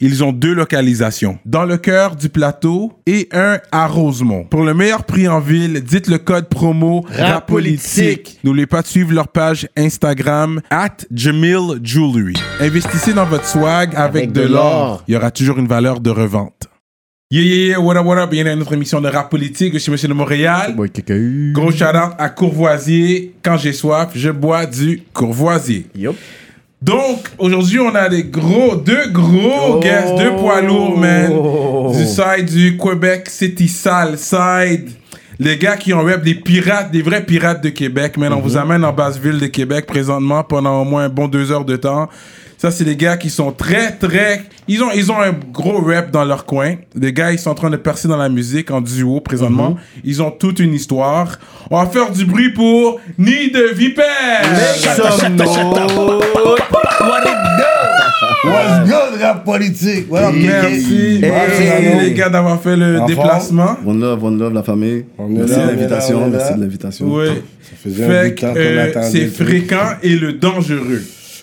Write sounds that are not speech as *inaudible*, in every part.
ils ont deux localisations. Dans le cœur du plateau et un à Rosemont. Pour le meilleur prix en ville, dites le code promo RAPOLITIQUE. N'oubliez pas de suivre leur page Instagram at Jamil Jewelry. Investissez dans votre swag avec, de, de l'or. Il y aura toujours une valeur de revente. Yeah, yeah, yeah, what up, what up? Bienvenue à notre émission de rap politique. Je suis Monsieur de Montréal. Boy. Gros shout out à Courvoisier. Quand j'ai soif, je bois du Courvoisier. Yup. Donc, aujourd'hui, on a des gros, deux gros Oh. guests, deux poids lourds, man. Du side du Québec City Sale side. Les gars qui ont web des pirates, des vrais pirates de Québec, man. On vous amène en basse ville de Québec présentement pendant au moins un bon deux heures de temps. Ça, c'est des gars qui sont très, très... Ils ont, ils ont un gros rap dans leur coin. Des gars, ils sont en train de percer dans la musique en duo présentement. Ils ont toute une histoire. On va faire du bruit pour Nid de Vipère. What's good, rap politique? What up, Merci, Kiki? merci Hey. les gars d'avoir fait le En déplacement. One love, one love, la famille. On merci de l'invitation, merci de l'invitation. Oui. Ça faisait un Fait bout de que, temps qu'on euh, attendait c'est fréquent et le dangereux.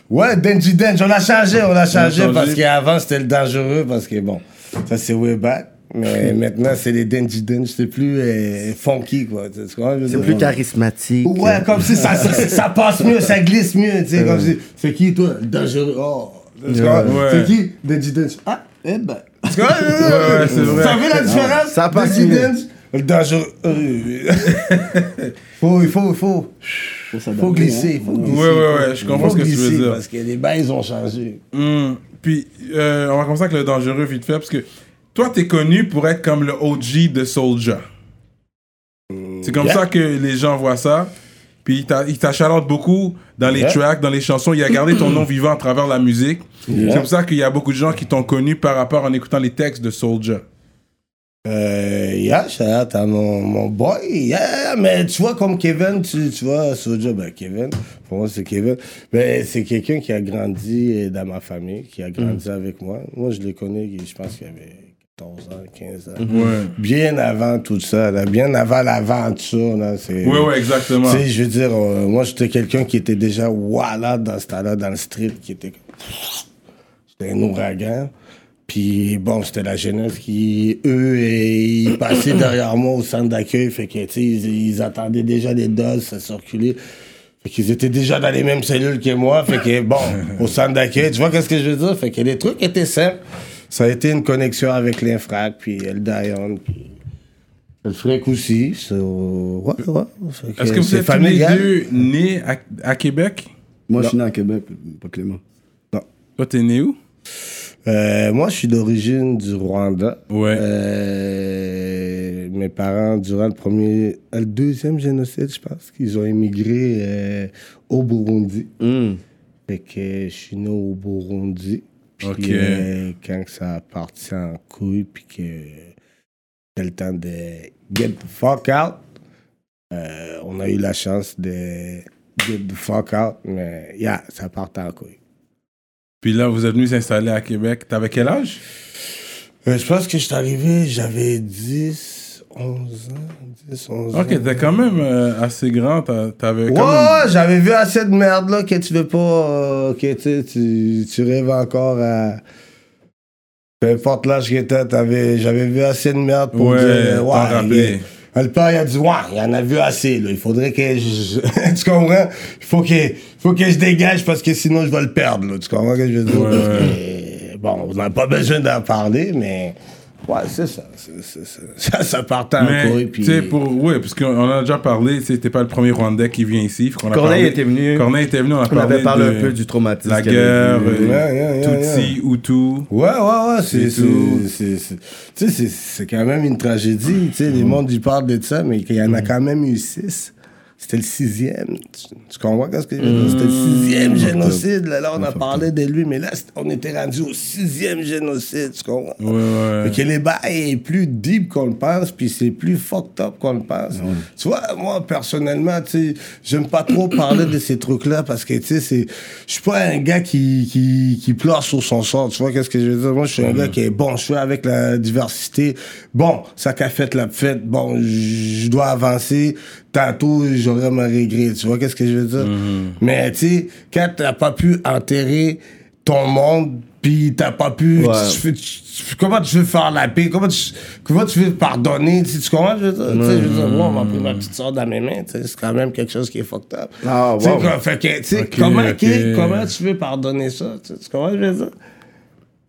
Ouais, Denji Denj, on a changé, on a changé changé. parce qu'avant c'était le dangereux, parce que bon, ça c'est way back. Mais *laughs* maintenant c'est les Denji Denj, c'est plus euh, funky quoi. C'est plus charismatique. Ouais, comme si ça, ça, ça passe mieux, ça glisse mieux, tu sais, comme si. C'est qui toi? Dangereux. Oh. Ouais. C'est qui? Denji Denj. Ah, eh ben. Tu ouais, vrai. *laughs* Ça fait la différence? Ça passe Denji mieux. Denj, Le dangereux. Euh, *laughs* faut, il faut, il faut. Faut s'adapter, Faut glisser, faut hein. glisser. Ouais, ouais, ouais, je comprends ce que tu veux dire. Parce que les bails ont changé. Hum, Puis, euh, on va commencer avec le dangereux vite fait, parce que toi, t'es connu pour être comme le OG de Soulja. C'est comme yeah. ça que les gens voient ça. Puis il t'a- il t'achalote beaucoup dans les Yeah. tracks, dans les chansons. Il a gardé ton *clears throat* nom vivant à travers la musique. Yeah. C'est pour ça qu'il y a beaucoup de gens qui t'ont connu par rapport en écoutant les textes de Soulja. Euh, yeah, shout out à mon, mon boy. Yeah, mais tu vois, comme Kevin, tu, tu vois, Soulja, ben Kevin, pour moi c'est Kevin. Mais c'est quelqu'un qui a grandi euh, dans ma famille, qui a grandi avec moi. Moi, je le connais, je pense qu'il avait 14 ans, 15 ans. Ouais. Bien avant tout ça, là, bien avant l'aventure. Là, c'est, Ouais, ouais, exactement. Tu sais, je veux dire, euh, moi, j'étais quelqu'un qui était déjà voilà dans ce temps-là, dans le street, qui était. C'était un ouragan. Puis bon, c'était la jeunesse qui, eux, et, ils passaient derrière moi au centre d'accueil. Fait que, tu sais, ils, ils attendaient déjà des doses, ça circulait. Fait qu'ils étaient déjà dans les mêmes cellules que moi. Fait que, bon, *laughs* au centre d'accueil, tu vois qu'est-ce que je veux dire? Fait que les trucs étaient simples. Ça a été une connexion avec l'Infrac, puis El Dion, puis le Frec aussi. So, ouais, ouais. Fait que Est-ce que vous êtes tous les deux nés à, à Québec? Moi, je suis né à Québec, pas Clément. Toi, t'es né où? Euh, moi, je suis d'origine du Rwanda. Ouais. Euh, mes parents, durant le premier, le deuxième génocide, je pense, qu'ils ont émigré euh, au Burundi. Fait que je suis né au Burundi. Puis Ok. euh, quand ça a parti en couille, puis que c'était le temps de get the fuck out, on a eu la chance de get the fuck out, mais yeah, ça partait en couille. Puis là, vous êtes venu s'installer à Québec. T'avais quel âge? Euh, je pense que je suis arrivé, j'avais 10, 11 ans. 10, 11 ans. Ok, t'es quand même euh, assez grand. T'avais Ouais, même... j'avais vu assez de merde là que tu veux pas. euh, que tu, tu, tu rêves encore à. Peu importe l'âge que t'as, j'avais vu assez de merde pour Ouais, dire. Ouais, le père, il a dit, ouais, il en a vu assez, là. Il faudrait que je. *laughs* tu comprends? Il faut que, faut que je dégage parce que sinon je vais le perdre, là. Tu comprends ce que je veux dire? Ouais, bon, on n'a pas besoin d'en parler, mais. Ouais, c'est ça. c'est- c'est ça. *laughs* Ça, ça partait en couille, puis. pour... Ouais, parce qu'on a déjà parlé, t'es pas le premier Rwandais qui vient ici. a Corneille parlé- était venu. Corneille était venu, on a On parlé avait parlé de un peu du traumatisme. la guerre, eu. euh, Ouais, ouais, ouais, Tutsi, Hutu. Ouais, ouais, ouais, c'est, C'est tout. c'est, quand même une tragédie, tu sais, les mondes, ils parlent de ça, mais il y en a quand même eu six. C'était le sixième. Tu, tu comprends qu'est-ce que je veux dire? C'était le sixième génocide. Là, là on a parlé de lui, mais là, on était rendu au sixième génocide. Tu comprends? Ouais, ouais. Fait que les bails est plus deep qu'on le pense, puis c'est plus fucked up qu'on le pense. Tu vois, moi, personnellement, tu sais, j'aime pas trop *coughs* parler de ces trucs-là parce que, tu sais, c'est. Je suis pas un gars qui, qui, qui pleure sur son sort. Tu vois, qu'est-ce que je veux dire? Moi, je suis un gars qui est bon, je suis avec la diversité. Bon, ça qu'a fait la fête. Bon, je dois avancer. Tantôt, j'aurai ma regret. Tu vois, qu'est-ce que je veux dire? Mais, tu sais, quand t'as pas pu enterrer ton monde, puis t'as pas pu. Ouais. tu fais- tu- tu- comment tu veux faire la paix? Comment tu, comment tu veux pardonner? Tu, tu comprends? Je veux dire, je veux dire, moi, on m'a pris ma petite soeur dans mes mains. C'est quand même quelque chose qui est fucked up. Ah, wow. quoi, fait que, tu sais, Ok, comment, comment tu veux pardonner ça? Tu comprends? Je veux dire?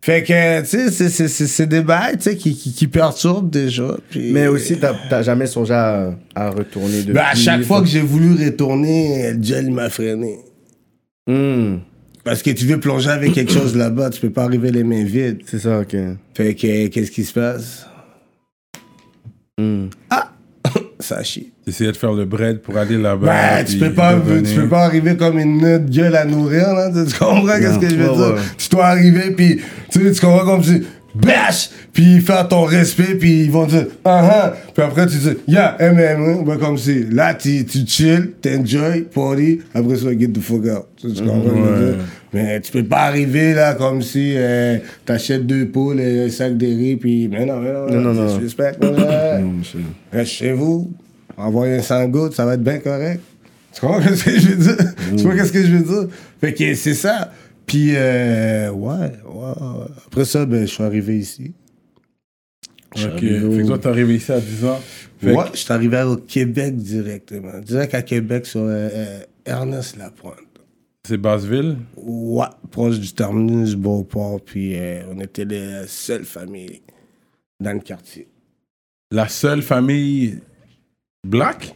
Fait que, tu sais, c'est- des bails, tu sais, qui, qui, qui perturbent déjà. puis- Mais aussi, t'as jamais songé à, à retourner depuis. Ben, à chaque fois que j'ai voulu retourner, gel m'a freiné. Hmm, Parce que tu veux plonger avec quelque chose là-bas, tu peux pas arriver les mains vides. c'est ça, ok. Fait que, qu'est-ce qui se passe? Hmm. Ça chie. J'essayais de faire le bread pour aller là-bas. Ben, tu peux pas, tu peux pas arriver comme une gueule à nourrir, là. Tu comprends qu'est-ce que je veux dire? Tu dois arriver, puis tu, sais, tu comprends comme si, bash! Puis faire ton respect, puis ils vont dire, ah ah! Puis après, tu dis, yeah, MM, ben, comme si, là, tu, tu chill, t'enjoy, party, après ça, get the fuck out. Tu, comprends? Mais tu peux pas arriver, là, comme si euh, t'achètes deux poules et un sac de riz, puis, mais non, mais non, Non, non, non. *coughs* Non, monsieur. Reste chez vous, envoyez un sang gouttes, ça va être bien correct. Tu comprends ce que je veux dire? Tu vois qu'est-ce que je veux dire? Fait que c'est ça. Puis, euh, ouais, ouais. Après ça, ben, je suis arrivé ici. Ok. Fait que toi, t'es arrivé ici à 10 ans. Fait Ouais, je suis arrivé au Québec directement. Direct à Québec sur euh, euh, Ernest Lapointe. c'est Basseville? Ouais, proche du terminus Beauport. Puis, euh, on était la seule famille dans le quartier. La seule famille black?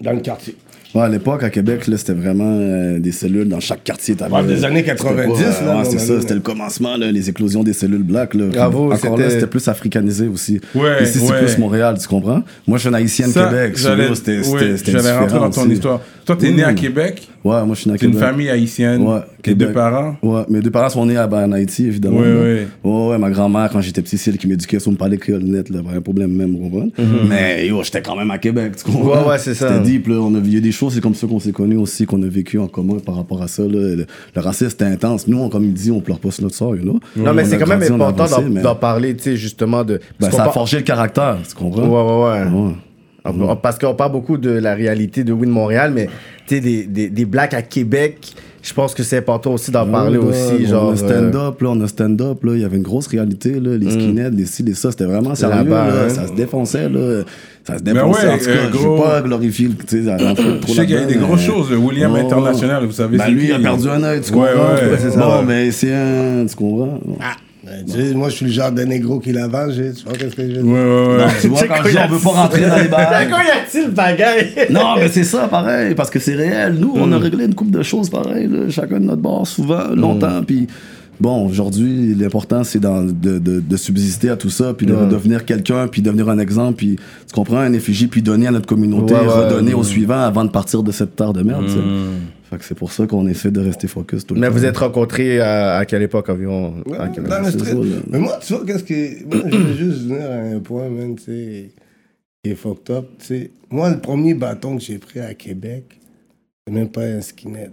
Dans le quartier. Ouais, à l'époque, à Québec, là, c'était vraiment euh, des cellules dans chaque quartier. t'avais- Ouais, des années c'était 90, pas- là, ouais, c'est ça, c'était le commencement, là, les éclosions des cellules black. Là. Bravo, Encore là, c'était- plus africanisé aussi. Ouais, Ici, c'est plus Montréal, tu comprends? Moi, je suis un haïtien de Québec. j'allais c'était c'était- c'était j'allais rentrer dans ton aussi. histoire. Toi, t'es né à. Québec? Ouais, moi, je suis né à T'es une Québec. famille haïtienne. Ouais, Tes deux Québec. parents? Ouais, mes deux parents sont nés à, ben, en Haïti, évidemment. Ouais, ouais. Ouais, ouais, ma grand-mère, quand j'étais petit, c'est elle qui m'éduquait sur me parler créole net, là, pas un problème même, vous comprenez? Mais yo, j'étais quand même à Québec, tu comprends? Mhm. Ouais, ouais, c'est ça. C'était deep, là. On a, il y a des choses, c'est comme ça qu'on s'est connus aussi, qu'on a vécu en commun par rapport à ça, là. Le, le racisme, c'était intense. Nous, on, comme il dit, on pleure pas sur notre sort, you know? Non, mais c'est quand même grandi, important avancé, d'en mais- d'en parler, tu sais, justement, de. Ben, ça a forgé le caractère, tu comprends? Ouais, ouais, ouais. Ouais. Parce qu'on parle beaucoup de la réalité de Win Montréal, mais tu sais, des, des, des blacks à Québec, je pense que c'est important aussi d'en parler Ouais, aussi. ouais, genre, on a euh, stand-up, là, on a stand-up, là, il y avait une grosse réalité, là, les skinheads, les ci, les ça, c'était vraiment sérieux, Là-bas, là, hein. ça se défonçait, là, ça se défonçait, ouais, en tout cas, euh, je veux pas glorifier, tu sais, Je sais qu'il y a eu des grosses mais- choses. Le William Ouais, ouais. International, vous savez. Ben, lui, il a perdu un œil, tu Ouais, comprends? ouais, c'est c'est bon, mais c'est un, tu comprends? Ah, ben, tu sais, moi, je suis le genre de négro qui la venge. Tu vois qu'est-ce que je veux dire? Ouais, ouais, ouais. Tu vois, quand je dis on veut pas rentrer dans les bails. Quand y a-t-il bagaille? *laughs* Non, mais c'est ça, pareil, parce que c'est réel. Nous, on a réglé une couple de choses pareil, là, chacun de notre bord, souvent, longtemps, puis bon, aujourd'hui, l'important, c'est de, de, de subsister à tout ça, puis de devenir quelqu'un, puis devenir un exemple, puis tu comprends, un effigie, puis donner à notre communauté, redonner ouais. au suivant avant de partir de cette terre de merde, c'est pour ça qu'on essaie de rester focus tout le Mais temps. vous êtes rencontrés à, à quelle époque environ? Ouais, à Québec? dans le c'est street. ça, là. Mais moi, tu vois, qu'est-ce que. Moi, je veux juste venir à un point, man, tu sais, qui est fucked up. Tu sais, moi, le premier bâton que j'ai pris à Québec, c'est même pas un skinhead.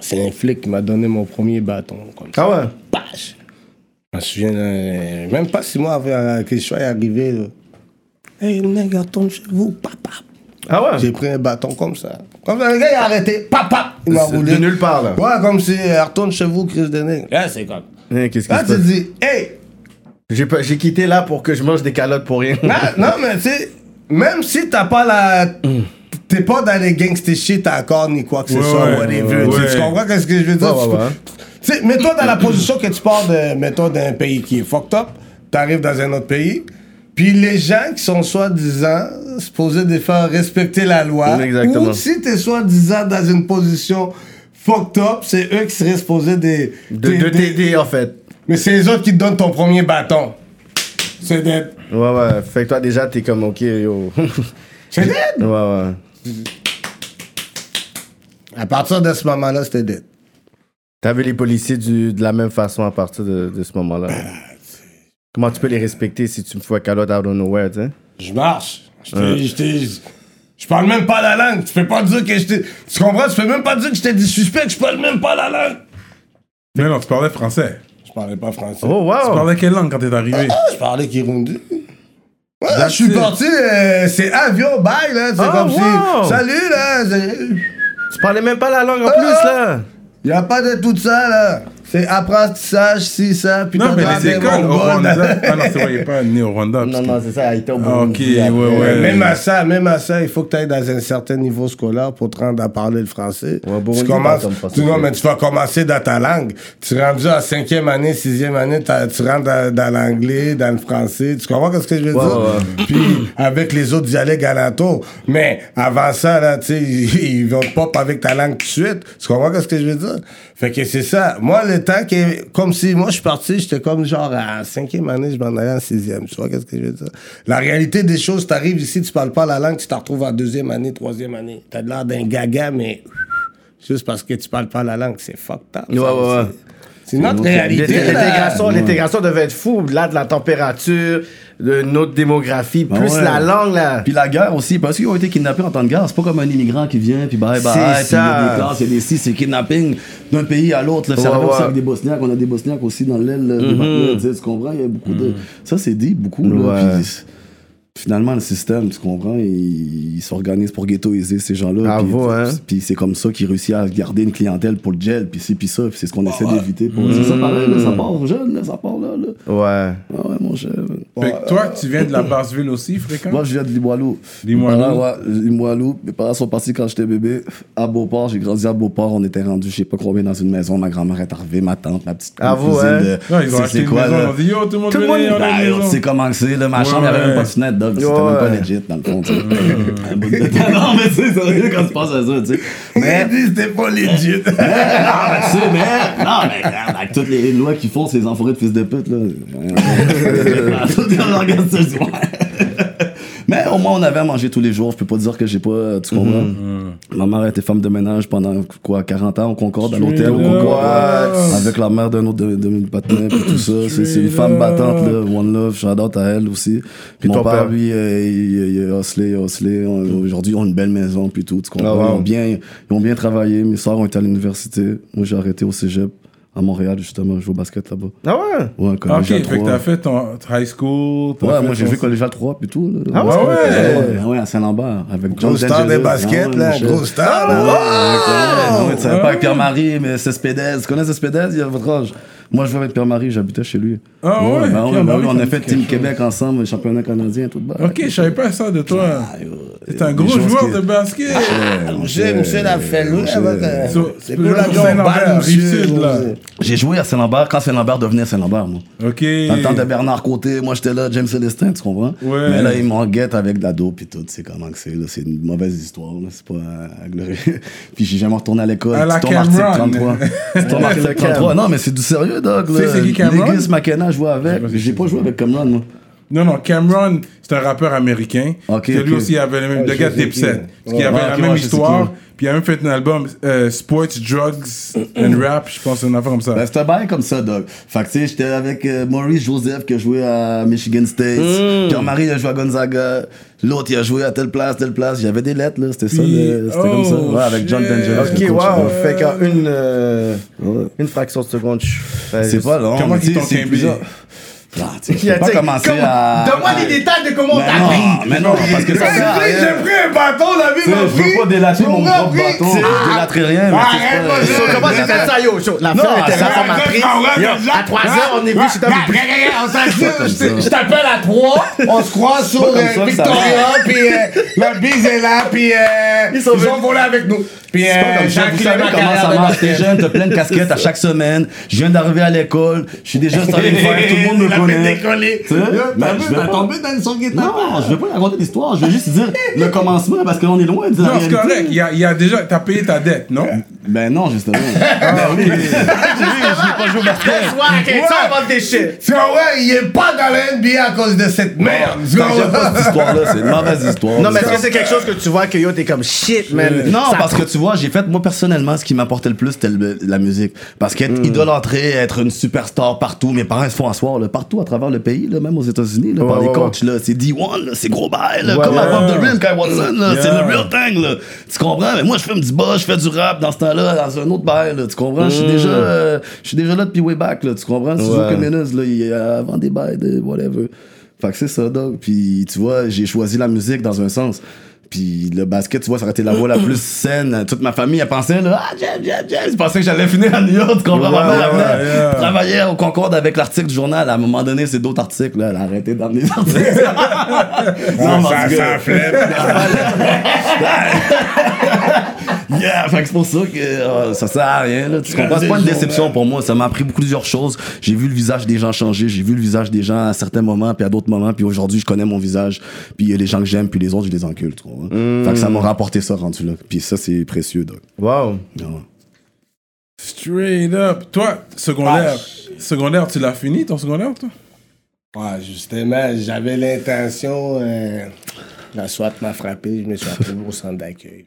C'est un flic qui m'a donné mon premier bâton. Comme ça. Ah ouais? Bash! Je me souviens, même pas six mois avant euh, que je sois arrivé. Là. Hey, le mec, retourne chez vous, papa. Ah ouais? J'ai pris un bâton comme ça. Comme ça, le gars, il a arrêté, papa. Il m'a roulé. de nulle part, là. Ouais, comme si, euh, retourne chez vous, Chris Denning. Là, c'est comme. Hein, Qu'est-ce qui Là, tu dis, hey, J'ai pas- J'ai quitté là pour que je mange des calottes pour rien. non, non, mais tu sais, même si t'as pas la. T'es pas dans les gangster shit encore ni quoi que ce Ouais, soit, ouais, whatever. ouais, tu- ouais. Tu comprends qu'est-ce que je veux dire? Ouais, ouais, ouais. Tu sais, mets-toi dans la position que tu pars de, mettons, d'un pays qui est fucked up, t'arrives dans un autre pays, puis les gens qui sont soi-disant supposés de faire respecter la loi, Exactement. ou si t'es soi-disant dans une position fucked up, c'est eux qui seraient supposés des... De, de t'aider, en fait. Mais c'est les autres qui te donnent ton premier bâton. C'est d'être... Ouais, ouais. Fait que toi, déjà, t'es comme, ok, yo. *laughs* C'est dead! ouais, ouais. À partir de ce moment-là, c'était dead. T'as vu les policiers du- de la même façon à partir de, de ce moment-là? Comment tu peux les respecter si tu me fous à calotte out of nowhere, tu sais? Je marche. Je t'ai- je t'ai- je parle même pas la langue. Tu peux pas dire que j'étais. Tu comprends? Tu peux même pas dire que j'étais du suspect, que je parle même pas la langue. Mais non, tu parlais français. Je parlais pas français. Oh, Tu wow! parlais quelle langue quand t'es arrivé? Je parlais Kirundi. Ouais, je That's suis parti, euh, c'est avion, bye, là. C'est Oh, comme wow. si. Salut, là. Tu parlais même pas la langue en plus, là! Y a pas de tout ça, là. C'est apprentissage, si, ça, puis Non, mais les écoles au. Rwanda. *laughs* Ah non, c'est vrai, il n'est pas né au Rwanda. Non, non, c'est ça, il était au Ah, ok, Burundi ouais, après. ouais. Même à ça, même à ça, il faut que tu ailles dans un certain niveau scolaire pour te rendre à parler le français. Ouais, Burundi, tu commences, tu, non, mais tu vas commencer dans ta langue. Tu es rendu à cinquième année, sixième année, tu rentres dans, dans l'anglais, dans le français. Tu comprends ce que je veux Ouais, dire? ouais, Puis avec les autres dialectes alentours. Mais avant ça, là, tu sais, ils, *laughs* ils vont te pop avec ta langue tout de suite. Tu comprends ce que je veux dire? Fait que c'est ça. Moi, le temps que, comme si moi je suis parti, j'étais comme genre à cinquième année, je m'en allais en sixième. Tu vois qu'est-ce que je veux dire? La réalité des choses, t'arrives ici, tu parles pas la langue, tu te retrouves en deuxième année, troisième année. T'as l'air d'un gaga, mais juste parce que tu parles pas la langue, c'est fucked up. Ouais, ça, ouais, ouais. C'est- C'est notre réalité. L'intégration, l'intégration devait être fou. Là, de la température, de notre démographie, plus ouais. la langue, là. Puis la guerre aussi, parce qu'ils ont été kidnappés en temps de guerre. C'est pas comme un immigrant qui vient, puis bye bye, C'est puis il y a ça. des classes, il y a des si, c'est kidnapping d'un pays à l'autre. Ça Ouais, ouais. avec des Bosniaques, on a des Bosniaques aussi dans l'aile. des Bosniaques, tu comprends? Il y a beaucoup de. Ça, c'est dit, beaucoup. là, puis Finalement, le système, tu comprends, il, il s'organise pour ghettoiser ces gens-là. Ah, puis, vous, hein? puis c'est comme ça qu'il réussit à garder une clientèle pour le gel, puis c'est puis ça, puis c'est ce qu'on essaie d'éviter. pour- C'est ça, pareil, là, ça part jeune, là, ça part là. là. Ouais. Ah ouais, mon cher. Fait que toi, tu viens de la Basse-Ville aussi, fréquent? Moi, je viens de Limoilou. Limoilou. Mes parents, ouais, Limoilou. Mes parents sont partis quand j'étais bébé. À Beauport, j'ai grandi à Beauport. On était rendu, je sais pas combien, dans une maison. Ma grand-mère est arrivée, ma tante, ma petite Ah, vous, cousine hein? de- Non, ils ont acheté une quoi, maison, ont dit yo, tout le monde Tout le monde- on a une maison. tu sais comment que c'est, là. Ma Ouais, chambre, il n'y avait même pas de fenêtre, C'était Ouais. même pas legit, dans le fond, tu sais. Un bout de temps. *laughs* Non, mais c'est sérieux quand tu penses à ça, tu sais. Mais, c'était pas legit. *laughs* non, mais tu sais, mais, non, mais regarde, avec toutes les lois qu'ils font, ces enfoirés de fils de pute, là. *laughs* Tout le monde regarde ça, je dis, ouais. Mais au moins, on avait à manger tous les jours. Je peux pas dire que j'ai pas, tu comprends? Ma mère était femme de ménage pendant, quoi, 40 ans au Concorde, à l'hôtel au Concorde. Avec la mère d'un autre de, de mes partenaires, puis tout ça. C'est c'est une femme battante, là. One Love, out à elle aussi. Puis mon ton père, lui, euh, il, il a hustlé, il a hustlé. On- Aujourd'hui, ils ont une belle maison, puis tout, tu comprends? Ah, wow. Ils ont bien, ils ont bien travaillé. Mes soeurs ont été à l'université. Moi, j'ai arrêté au cégep, à Montréal, justement. Je joue au basket là-bas. Ah ouais? Ouais, Ok, collégial fait que 3. t'as fait ton high school. t'as Ouais, fait moi j'ai ton- joué collégial 3 puis tout. Là. Ah ouais? ouais? Ouais, à Saint-Lambert. Avec John Gros star des baskets, Ah ouais, là. Gros star, Ouais, là. ouais, ouais, tu savais pas avec Pierre-Marie, mais c'est Spédez. Tu connais Spédez, il y a votre âge? Moi, je jouais avec Pierre-Marie, j'habitais chez lui. Ah ouais? ben ouais, ben Pierre-Marie, oui, on a fait Team Québec ensemble, championnat canadien, tout bas. Ok, je savais pas ça de toi. T'es un gros joueur que- de basket. Monsieur, monsieur l'a fait C'est pour. J'ai joué à Saint-Lambert quand Saint-Lambert devenait Saint-Lambert, moi. Ok. Dans le temps de Bernard Côté, moi j'étais là, James Célestin, tu comprends? Ouais. Mais là, ils m'en guettent avec la dope et tout, c'est comment que c'est, là. C'est une mauvaise histoire, là. C'est pas euh, glorieux. *laughs* Puis j'ai jamais retourné à l'école. À la Tom Article Cameron. 33. Petit Tom Article 33. Non, mais c'est du sérieux, Doc, Tu sais là. c'est qui Cameron? Legis McKenna, je jouais avec. J'ai pas joué avec Cameron, moi. Non, non, Cameron, c'est un rappeur américain. Ok, que lui aussi avait le même. Le gars qui. Dipset. Parce qu'il Ouais. avait la même histoire. qui. Puis il a même fait un album euh, Sports, Drugs and Rap. Je pense une affaire comme ça. Ben, c'était bien comme ça, Doc. Fait que, tu sais, j'étais avec euh, Maurice Joseph qui a joué à Michigan State. Mm. Il a joué à Gonzaga. L'autre, il a joué à telle place, telle place. Il y avait des lettres, là. C'était ça, c'était comme ça. oh, Ouais, avec John. D'Angelis. Ok, coach. wow. Ouais. Fait qu'en une, euh, Ouais. une fraction de seconde, je fais C'est pas long. Comment tu sais, t'ont Ah, tu sais, pas commencer comment- à. Donne-moi les détails de comment t'as pris. mais non, parce que ça J'ai pris, pris un bâton, la vie m'a je veux pris. pas délater mon propre pris, bâton. Je délaterai rien, Arrête, So, comment j'ai fait ça, yo? La fille était là, ça m'a pris. À 3 heures, on est comme *laughs* je Je t'appelle à 3, on se croise sur comme euh, Victoria, puis euh, la bise est là, puis euh, ils sont venus. ont volé avec nous. Puis C'est pas euh, comme ça. Vous savez comment ça marche. T'es jeune, t'as plein de casquettes à chaque semaine. Je viens d'arriver à l'école. Je suis déjà staré de faire. Tout le monde me connaît. décoller. Tu sais? Ben, T'as je vais tombé dans son guitare. Non, je vais pas raconter l'histoire. Je vais juste dire le commencement parce qu'on est loin de la Non, c'est correct. Il y a, déjà. T'as payé ta dette, non? Ben non, justement. *laughs* ben oui. Vu, je n'ai pas joué au basket. Tu comprends? Il est pas dans la NBA à cause de cette merde. J'aime pas cette histoire-là, c'est une mauvaise histoire. Non, mais est-ce que c'est quelque chose que tu vois que yo, t'es comme shit, man? Non, parce que tu vois, j'ai fait, moi personnellement, ce qui m'apportait le plus, c'était le- la musique. Parce qu'être idolâtré, être une superstar partout, mes parents se font asseoir là, partout à travers le pays, là, même aux États-Unis, là, par Ouais, les ouais, coachs, là, c'est D1, là, c'est gros bail, là, Ouais, comme ouais. Above the Rim, Kai Watson, là, c'est Yeah. le real thing, là. Tu comprends? Mais moi, je fume du bas, je fais du rap dans ce temps-là, dans un autre bail, là, tu comprends? Je suis déjà, euh, je suis déjà là depuis way back, là, tu comprends? Si Ouais. communiste, là, il a avant des bails de whatever. Fait que c'est ça, dog. Puis, tu vois, j'ai choisi la musique dans un sens. Puis le basket, tu vois, ça aurait été la voie la plus *clears throat* saine. Toute ma famille, elle pensait, là, ah, James, James, James. Pensaient que j'allais finir à New York, tu comprends? yeah. travailler au Concorde avec l'article du journal. À un moment donné, c'est d'autres articles, là. Elle a arrêté d'emmener des articles. *laughs* non, ça, ça flemme. *laughs* *laughs* Yeah, fait que c'est pour ça que euh, ça sert à rien. Là. Tu comprends? C'est pas une déception pour moi. Ça m'a appris beaucoup plusieurs choses. J'ai vu le visage des gens changer. J'ai vu le visage des gens à certains moments, puis à d'autres moments. Puis aujourd'hui, je connais mon visage. Puis il y a les gens que j'aime, puis les autres, je les encule. Tu comprends? Fait que ça m'a rapporté ça rendu là. Puis ça, c'est précieux, Doc. Wow. Ouais. Straight up. Toi, secondaire, secondaire, tu l'as fini ton secondaire, toi? Ouais, justement, j'avais l'intention. euh, la SWAT m'a frappé, je me suis appelé au centre d'accueil.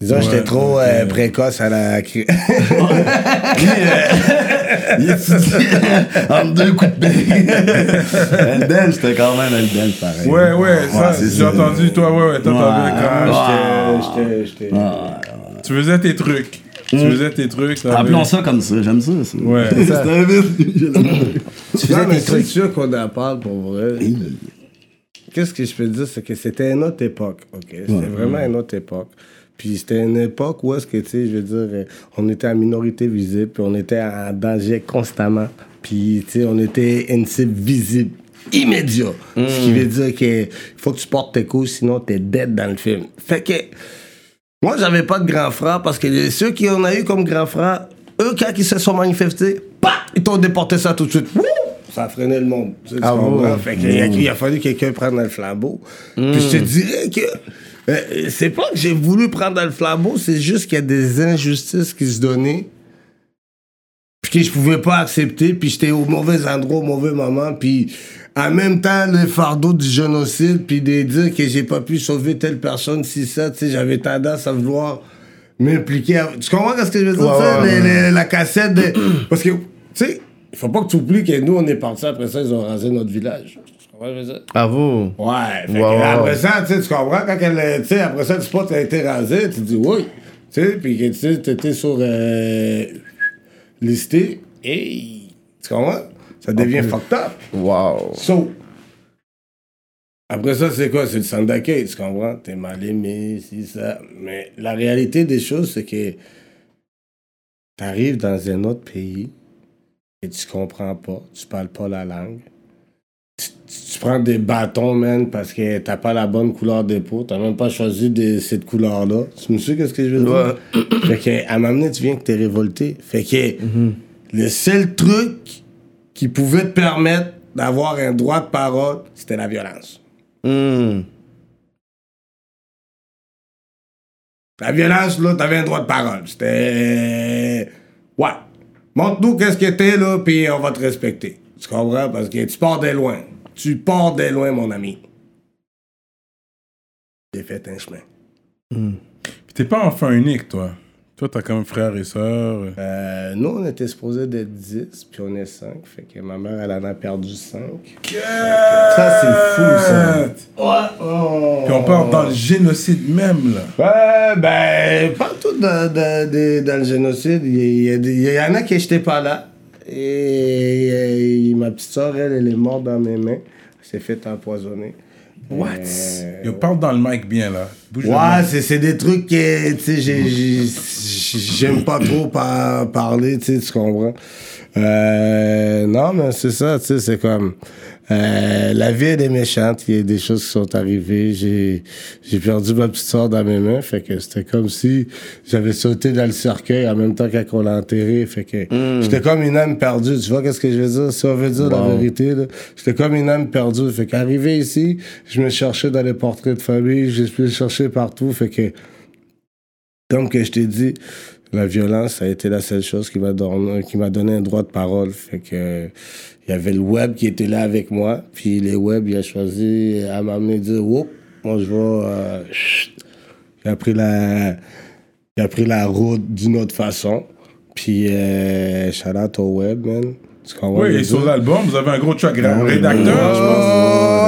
Disons, j'étais Ouais, trop ok. euh, précoce à la. Il étudie *laughs* en deux coups de bec. Elden, j'étais quand même Elden, pareil. Ouais, ouais, ça, c'est j'ai ça. entendu, toi, ouais, ouais, quand même- Ouais. J'étais- Tu faisais tes trucs. Tu faisais tes trucs. Appelons ça comme ça, j'aime ça. ça. Ouais. *laughs* Vite. Tu non, mais c'est sûr qu'on en parle pour vrai. Qu'est-ce que je peux dire, c'est que c'était une autre époque, ok? C'était vraiment une autre époque. Puis c'était une époque où est-ce que, tu sais, je veux dire, euh, on était en minorité visible, puis on était en danger constamment. Puis, tu sais, on était une cible visible immédiat. Ce qui veut dire que faut que tu portes tes coups, sinon t'es dead dans le film. Fait que, moi, j'avais pas de grand frère parce que ceux qui en a eu comme grand frère, eux, quand ils se sont manifestés, bah, ils t'ont déporté ça tout de suite. Wouh! Ça a freiné le monde. Ah ouais. Fait qu'il a, il a fallu que quelqu'un prenne le flambeau. Puis je te dirais que c'est pas que j'ai voulu prendre le flambeau, c'est juste qu'il y a des injustices qui se donnaient. Puis que je pouvais pas accepter, puis j'étais au mauvais endroit, au mauvais moment, puis en même temps, le fardeau du génocide, puis de dire que j'ai pas pu sauver telle personne, si ça, tu sais, j'avais tendance à vouloir m'impliquer. à- Tu comprends ce que je veux dire? Ouais, tu sais, ouais, les- les- la cassette de... Parce que, tu sais, il faut pas que tu oublies que nous, on est partis après ça, ils ont rasé notre village. Vous. Ouais, fait Ouais, que ouais, après ça, tu sais, tu comprends, quand elle, tu sais, après ça, le spot a été rasé, tu dis oui, tu sais, puis que tu sais, t'étais sur euh, listé, et tu comprends, ça devient fucked up. Wow. So, après ça, c'est quoi? C'est le centre d'accueil, tu comprends? T'es mal aimé, si ça. Mais la réalité des choses, c'est que t'arrives dans un autre pays et tu comprends pas, tu parles pas la langue. Tu, prends des bâtons, man, parce que t'as pas la bonne couleur de peau. T'as même pas choisi de cette couleur-là. Tu me suis qu'est-ce que je veux dire? fait que, à un moment donné, tu viens que t'es révolté. Fait que, le seul truc qui pouvait te permettre d'avoir un droit de parole, c'était la violence. Hmm. La violence, là, t'avais un droit de parole. C'était. Ouais. Montre-nous qu'est-ce que t'es, là, puis on va te respecter. Tu comprends? Parce que tu pars de loin. Tu pars de loin, mon ami. J'ai fait un chemin. Puis t'es pas enfant unique, toi. Toi, t'as quand même frère et sœur. Euh, nous, on était supposés d'être 10, puis on est 5. Fait que ma mère, elle en a perdu 5. Ça, c'est fou, ça. Ouais. Puis on part dans le génocide même, là. Ouais, ben, partout dans, dans, dans- dans le génocide, il y, y en a qui j'étais pas là. Et, et ma petite soeur, elle, elle est morte dans mes mains. Elle s'est fait empoisonner. What? Euh, Yo, parle dans le mic bien, là. Bouge Ouais, c'est, c'est des trucs que, tu sais, j'ai, j'ai- j'aime pas trop par- parler, tu sais, tu comprends? Euh, non, mais c'est ça, tu sais, c'est comme... euh, la vie, elle est méchante. Il y a des choses qui sont arrivées. J'ai, j'ai perdu ma petite soeur dans mes mains. Fait que c'était comme si j'avais sauté dans le cercueil en même temps qu'on l'a enterré. Fait que j'étais comme une âme perdue. Tu vois qu'est-ce que je veux dire? Si on veut dire la vérité, là. J'étais comme une âme perdue. Fait qu'arrivé ici, je me cherchais dans les portraits de famille. Je me cherchais partout. Fait que, comme que je t'ai dit, la violence, ça a été la seule chose qui m'a donné, qui m'a donné un droit de parole. Fait que, il y avait le web qui était là avec moi. Puis les web, il a choisi à m'amener dire, Oup, moi je vais, euh, il a pris la, il a pris la route d'une autre façon. Puis, euh, shout out au web, man. Oui, et sur l'album, vous avez un gros track. Rédacteur, je pense.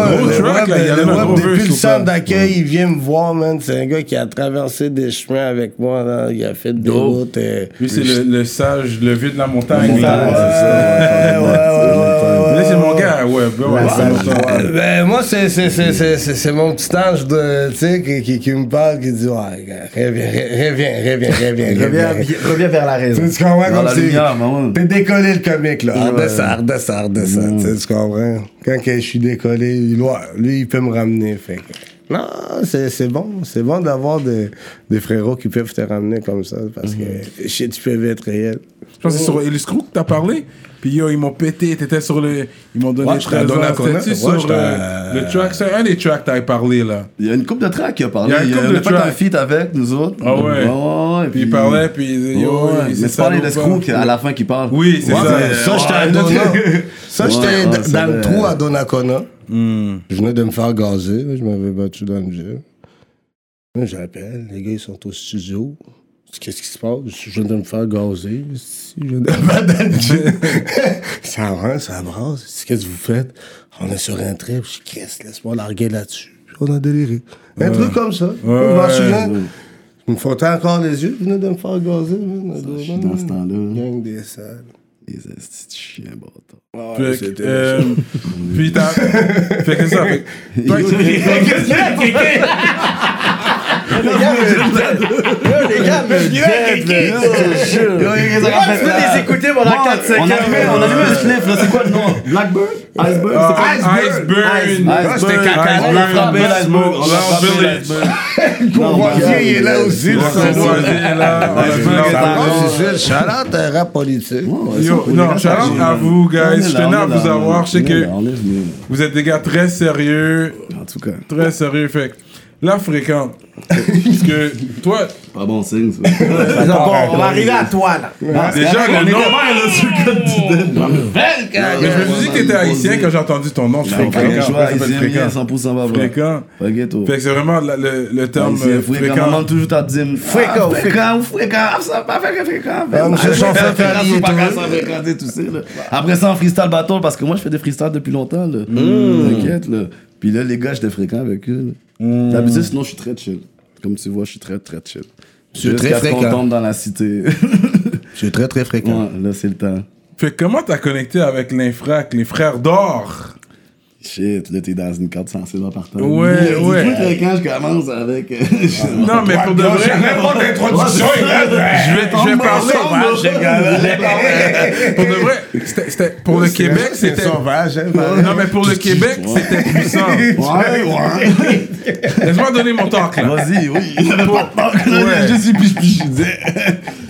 Oh, Gros track, il y a le un gros depuis le centre d'accueil, il vient me voir, man. C'est un gars qui a traversé des chemins avec moi, là. Il a fait des routes. euh, Lui, c'est le, le sage, le vieux de la montagne. Ouais, là. ouais, ouais, ouais, ouais. Ben, moi, c'est, c'est, c'est, c'est, c'est, c'est mon petit ange de, tu sais, qui, qui, qui me parle, qui dit, ouais, reviens, reviens, reviens, reviens, Reviens, reviens. reviens vers la raison. Tu comprends comme lumière, maman. T'es décollé le comique, là. Redescends, redescends, redescends. Tu sais, tu comprends? Quand que je suis décollé, lui, lui, il peut me ramener. Fait que- Non, c'est, c'est bon. C'est bon d'avoir des, des frérots qui peuvent te ramener comme ça. Parce que shit, tu peux être réel. Je pense que c'est sur Illustrou que t'as parlé. Puis yo, ils m'ont pété, t'étais sur le. Ils m'ont donné Ouais, j'étais à 13 ans. C'était-tu sur le track C'est un des tracks que t'avais parlé là. Il y a une coupe de tracks qui a parlé. Il y a une on de a fait un tracks. feat avec nous autres. Ah ouais. ouais, ouais, Puis il parlait, puis il yo, Ouais, mais c'est tu parlais ça, de ou pas? Screw à la fin qui parle. Oui, c'est Ouais, ça. ça, j'étais Ça, j'étais dans le trou à Donnacona. Hmm. Je venais de me faire gazer. là, Je m'avais battu dans le. Là, J'appelle. Les gars, ils sont au studio. Je Qu'est-ce qui se passe? Je viens de me faire gazer. Si, Je viens de me gym. *laughs* ça rentre, ça brasse. Je dis, Qu'est-ce que vous faites? On est sur un trip. Je dis, Qu'est-ce? Laisse-moi larguer là-dessus. Puis on a déliré. Un truc comme ça. je m'en souviens. Il me frottait encore les yeux. Je venais de me faire gazer. je suis dans ce temps-là. Gang des salles. Les de chiens, bâtard. Ah, Fait que, euh, puis *laughs* t'as. fait que ça. Fait que- *laughs* Les gars, te jure. Pourquoi tu peux les écouter pendant 4-5 On a allumé, heures? on a allumé un spliff, là, c'est quoi le nom? Blackbird Iceberg c'est quoi? Iceburn. Ah, c'était caca. On l'a frappé Iceberg. l'iceberg. On l'a frappé Village. l'iceberg. Courvoisier, il est là aussi. le Ouais, salaud. Courvoisier est là, on a vu Iceberg ça. Shout-out à rap politique. Non, shout out à vous, guys. Je tenais à vous avoir. Je sais que vous êtes des gars très sérieux. En tout cas, Très sérieux. Fait que là, fréquent. Parce que toi, pas bon signe, ça. Bon, on va arriver à toi, là. déjà, le nom. bien, là, sur le code du dead. Mais je me suis dit que t'étais haïtien quand j'ai entendu ton nom. Je Fréquent, fréquent. je suis Après, ça s'appelle haïtien, bien, fréquent. 100% pas vrai. Fréquent. Fait que c'est vraiment la- le, le terme Haïtien, fréquent, fréquent. maman toujours t'a dit Fréquent, ah, fréquent, ou fréquent, ah, ça va pas faire fréquent. Ah, frère Fréquent, tout. ça ça. Après ça, en freestyle battle, parce que moi, je fais des freestyles depuis longtemps, là. T'inquiète, là. Puis là, les gars, j'étais fréquent avec eux, là. D'habitude, sinon, je suis très chill. Comme tu vois, je suis très, très chill. suis Jusqu'à très fréquent. tombe dans la cité. *laughs* Je suis très, très fréquent. ouais, là, c'est le temps. Fait que comment t'as connecté avec l'infrac, les frères d'or? Shit, là, t'es dans une carte sensible en partant. Ouais, C'est ouais. que quand je commence avec. Non, mais pour de vrai. pas d'introduction, Je vais, *laughs* je vais parler. Pour de vrai, c'était- pour le Québec, c'était. sauvage. hein, Non, mais pour le Québec, c'était puissant. Ouais, ouais. Laisse-moi donner mon talk, là. Vas-y, oui. Ouais. Je suis plus, plus, je disais.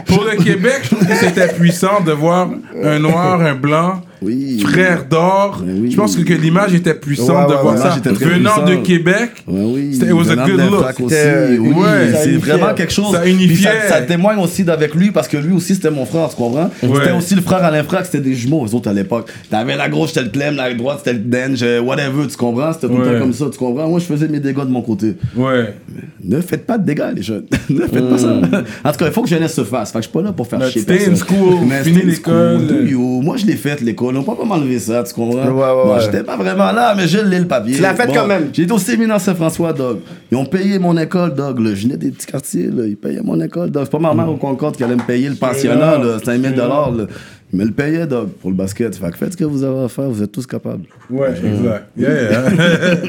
Pour le Québec, je trouve que c'était puissant de voir un noir, un blanc, Oui. frère d'or. Mais oui. Je pense que, que l'image était puissante Ouais, de ouais, voir ouais, ça. Venant de puissante. Québec, Ouais, oui. C'était- it was a Venant good de look. C'est unifiait. vraiment quelque chose. Ça unifiait. Ça, ça témoigne aussi d'avec lui parce que lui aussi c'était mon frère, tu comprends? C'était aussi le frère à l'infrac, c'était des jumeaux, eux autres à l'époque. T'avais la gauche, c'était le Clem, la droite, c'était le Denge, euh, whatever, tu comprends? C'était tout le temps comme ça, tu comprends? Moi, je faisais mes dégâts de mon côté. ouais. Ne faites pas de dégâts, les jeunes. *laughs* ne faites pas ça. En tout cas, il faut que jeunesse se fasse. Fait que je suis pas là pour faire chier. personne. school, Mais fini l'école. Moi, je l'ai faite, l'école. On peut pas m'enlever ça, tu comprends? Ouais, ouais. j'étais pas vraiment là, mais je l'ai le papier. Tu l'as fait quand même. J'ai été au séminaire Saint-François, dog. Ils ont payé mon école, dog. Là. Je venais des petits quartiers, là. Ils payaient mon école, dog. C'est pas ma mère au Concorde qui allait me payer le pensionnat, là. C'était 1000 là. Ils me le payaient, dog, pour le basket. Fait que faites ce que vous avez à faire, vous êtes tous capables. Ouais, exact. Yeah, yeah. *laughs*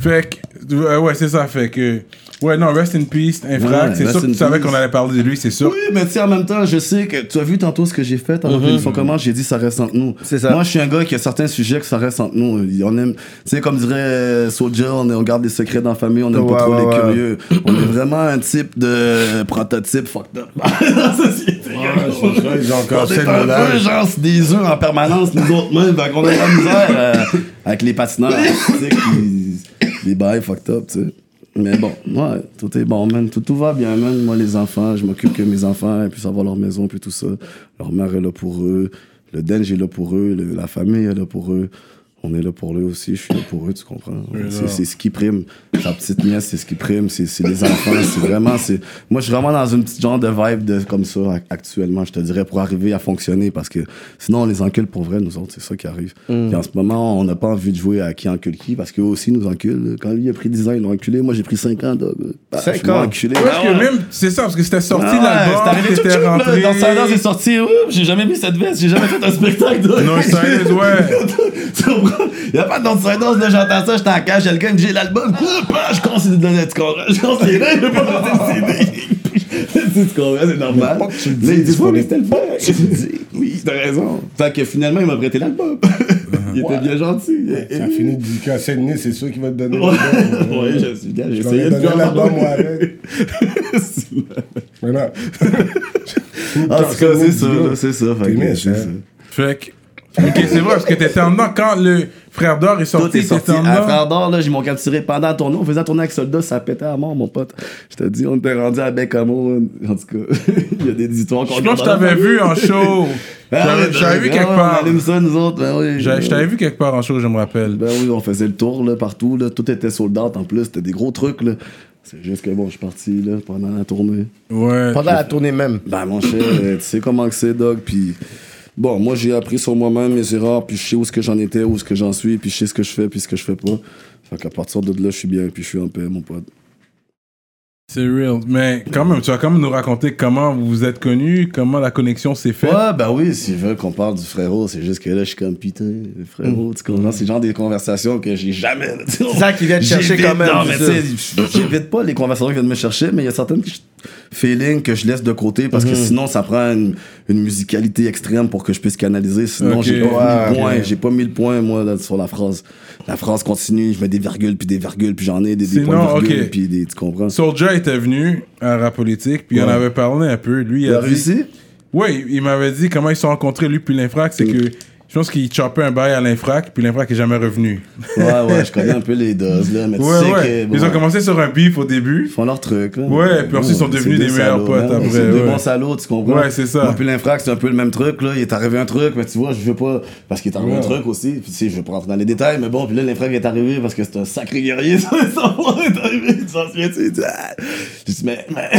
fait que, ouais, c'est ça. Fait que Ouais, non, Rest in Peace, Infrac. Ouais, c'est sûr que tu savais qu'on allait parler de lui, c'est sûr. Oui, mais tu sais, en même temps, je sais que tu as vu tantôt ce que j'ai fait en mm comment j'ai dit ça reste entre nous. C'est ça. Moi, je suis un gars qui a certains sujets que ça reste entre nous. On aime, tu sais, comme dirait Soulja, on, est- on garde des secrets dans la famille, on Ouais, pas trop ouais, les ouais. curieux. on est vraiment un type de prototype fucked up dans la société. ils ont On est un genre des œufs en permanence, nous autres mêmes. Fait qu'on a la misère euh, avec les patineurs *laughs* les bails fucked up, tu sais. Mais bon, tout est bon. Tout, va bien, man. Moi, les enfants, je m'occupe que mes enfants puissent avoir leur maison, puis tout ça. Leur mère est là pour eux. Le Denj est là pour eux. la famille est là pour eux. On est là pour eux aussi. Je suis là pour eux, tu comprends? C'est c'est ce qui prime. Ta petite nièce, c'est ce qui prime. C'est c'est les enfants. C'est vraiment. c'est Moi, je suis vraiment dans une petite genre de vibe de, comme ça ac- actuellement, je te dirais, pour arriver à fonctionner. Parce que sinon, on les encule pour vrai, nous autres. C'est ça qui arrive. Puis en ce moment, on n'a pas envie de jouer à qui encule qui. Parce qu'eux aussi nous enculent. Quand lui a pris 10 ans, ils l'ont enculé. Moi, j'ai pris 5 ans, dog. Bah, Cinq je l'ai ans? enculé. Parce Ah que même, c'est ça, parce que c'était sorti Ouais, c'est l'album, arrivé tout de suite, là. rentré. Dans Silence, c'est sorti. J'ai jamais mis cette veste. J'ai jamais fait un spectacle. de- Non, Silence, ouais. *laughs* Tu? *laughs* Il y a pas de Silence, là, j'entends ça, j'étais en cage, j'ai le gars, j'ai l'album. Je considère de donner, tu comprends? *laughs* Je considère, je vais pas donner le CD. Tu comprends? C'est normal. Pas que tu le Là, il dit, pour ouais, mais les- c'était le fun. Je dis, Oui, t'as raison. Fait que finalement, il m'a prêté l'album. *laughs* Il était bien gentil. Ça finit de lui casser le nez, c'est sûr qu'il va te donner l'album. ouais, je suis bien, j'ai essayé de donner faire l'album, moi, avec. Non. En tout cas, c'est ça, là, c'est ça. Fait T'es que, Ok, c'est vrai, parce que t'étais en dedans. Quand le frère d'or est sorti, Tout est sorti. t'étais en À dedans. Frère d'Or, là, j'ai mon capturé pendant la tournée. On faisait la tournée avec soldats, ça pétait à mort, mon pote. Je te dis, on était rendu à Bécamo. En tout cas, *laughs* il y a des histoires qu'on Je pense que je t'avais vu en show. J'avais- Je t'avais vu quelque part. On allume ça, nous autres? Ben oui. J'avais- Je t'avais vu quelque part en show, je me rappelle. Ben oui, on faisait le tour, là, partout. Là. Tout était sold out en plus. C'était des gros trucs, là. C'est juste que bon, je suis parti, là, pendant la tournée. Ouais. Pendant la tournée même. Ben, mon cher, tu sais comment que c'est, Doug. Puis, bon, moi, j'ai appris sur moi-même mes erreurs, puis je sais où ce que j'en étais, où ce que j'en suis, puis je sais ce que je fais, puis ce que je fais pas. Fait qu'à partir de là, je suis bien, puis je suis en paix, mon pote. C'est real. Mais quand même, tu vas quand même nous raconter comment vous vous êtes connus, comment la connexion s'est faite. Ouais, ben oui, s'ils veulent qu'on parle du frérot, c'est juste que là, je suis comme putain, le frérot, tu comprends? C'est le genre des conversations que j'ai jamais. C'est ça qui vient te chercher quand même. Non, mais tu c'est sais, j'évite pas les conversations qui viennent me chercher, mais il y a certaines ch- feelings que je laisse de côté parce Mhm. que sinon, ça prend une, une musicalité extrême pour que je puisse canaliser. Sinon, j'ai pas Ouais, mis le point. ok. J'ai pas moi, là, sur la phrase. La phrase continue, je mets des virgules, puis des virgules, puis j'en ai des, des Sinon, points de virgule, puis des. Tu comprends? Soulja était venu à Rap Politique, puis on Ouais. avait parlé un peu. Lui, il Il a a dit. réussi? Oui, il m'avait dit comment ils se sont rencontrés, lui, puis l'Infrac. Mm. C'est que je pense qu'il choppait un bail à l'Infrac, puis l'Infrac est jamais revenu. Ouais, ouais, je connais un peu les doses, là, mais tu sais ouais. que. Ils bon, ont commencé sur un beef au début. Ils font leur truc. Là. Ouais, puis ensuite, ils sont devenus des meilleurs potes après, C'est des ouais. bons salauds, tu comprends? Ouais, c'est ça. Moi, puis l'infrac, c'est un peu le même truc. Là. Il est arrivé un truc, mais tu vois, je veux pas. Parce qu'il est arrivé un truc aussi. Puis tu sais, je veux pas rentrer dans les détails, mais bon, puis là, l'infrac est arrivé parce que c'est un sacré guerrier. *laughs* Il est arrivé. Tu t'en souviens-tu? Il dit, ah. Mais. mais...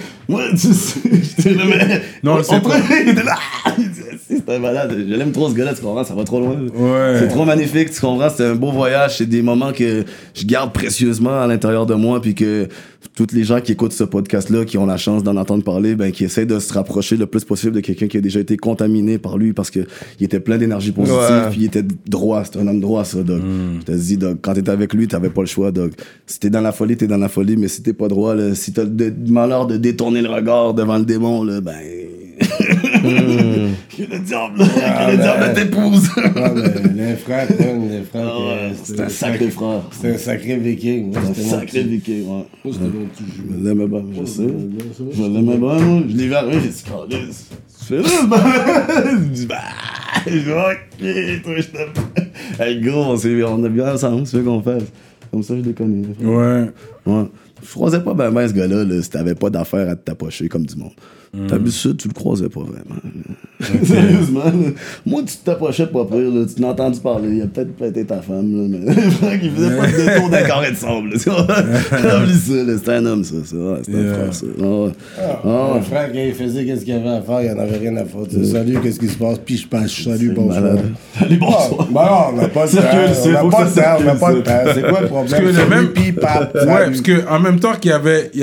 *laughs* Moi, tu sais. *laughs* j'étais là, mais. Non, on pas. Il était là. ah. Si, c'est un malade. Je l'aime trop, ce gars-là, tu comprends? Ça va trop loin. Ouais. C'est trop magnifique, tu comprends? C'était un beau voyage, c'est des moments que je garde précieusement à l'intérieur de moi, puis que toutes les gens qui écoutent ce podcast-là, qui ont la chance d'en entendre parler, ben, qui essayent de se rapprocher le plus possible de quelqu'un qui a déjà été contaminé par lui, parce que il était plein d'énergie positive, Ouais. puis il était droit, c'était un homme droit, ça, Doc. Je te dis, Doc, quand t'étais avec lui, t'avais pas le choix, Doc. Si t'es dans la folie, t'es dans la folie, mais si t'es pas droit, là, si t'as le malheur de détourner le regard devant le démon, là, ben... *laughs* que le diable, que le diable t'épouse. Ah, mais l'infrac, man, l'infrac, Ah ouais, c'est un sacré frère. C'est un sacré viking. Moi, Un sacré viking, ouais. moi, c'était mon petit jumeau. Je l'aimais bien, je sais. Je l'aimais bien, moi. Je l'ai vu arriver, j'ai dit, Calisse, tu fais là, ben. *laughs* Je dis, bah, ok, toi, je t'aime. Hey, gros, on, a bien ensemble, c'est ce qu'on fait. Comme ça, je l'ai connu. Ouais. Ouais. Je croisais pas ben, ben ce gars-là, là, si t'avais pas d'affaires à te tapocher comme du monde. T'habites ça, tu le croisais pas vraiment. *laughs* Sérieusement, là. Moi, tu te tapochais pas pire, là. Tu l'as entendu parler. Il a peut-être pété ta femme, là, mais Franck, *laughs* il faisait pas de détour d'un carré de sable? Oublie *laughs* ça. C'était un homme, ça. ça. Ouais, C'était Yeah. un frère, ça. Ah. Ah, Ah, Mon frère, quand il faisait qu'est-ce qu'il avait à faire, il en avait rien à foutre. Salut, qu'est-ce qui se passe? Puis je passe, salut, bonsoir. Salut, bonsoir. Ah, bah non, on n'a pas le temps. On n'a que pas ça le temps, on n'a pas le ça. temps. C'est quoi le problème? que le même- Ouais, parce que en même temps qu'il y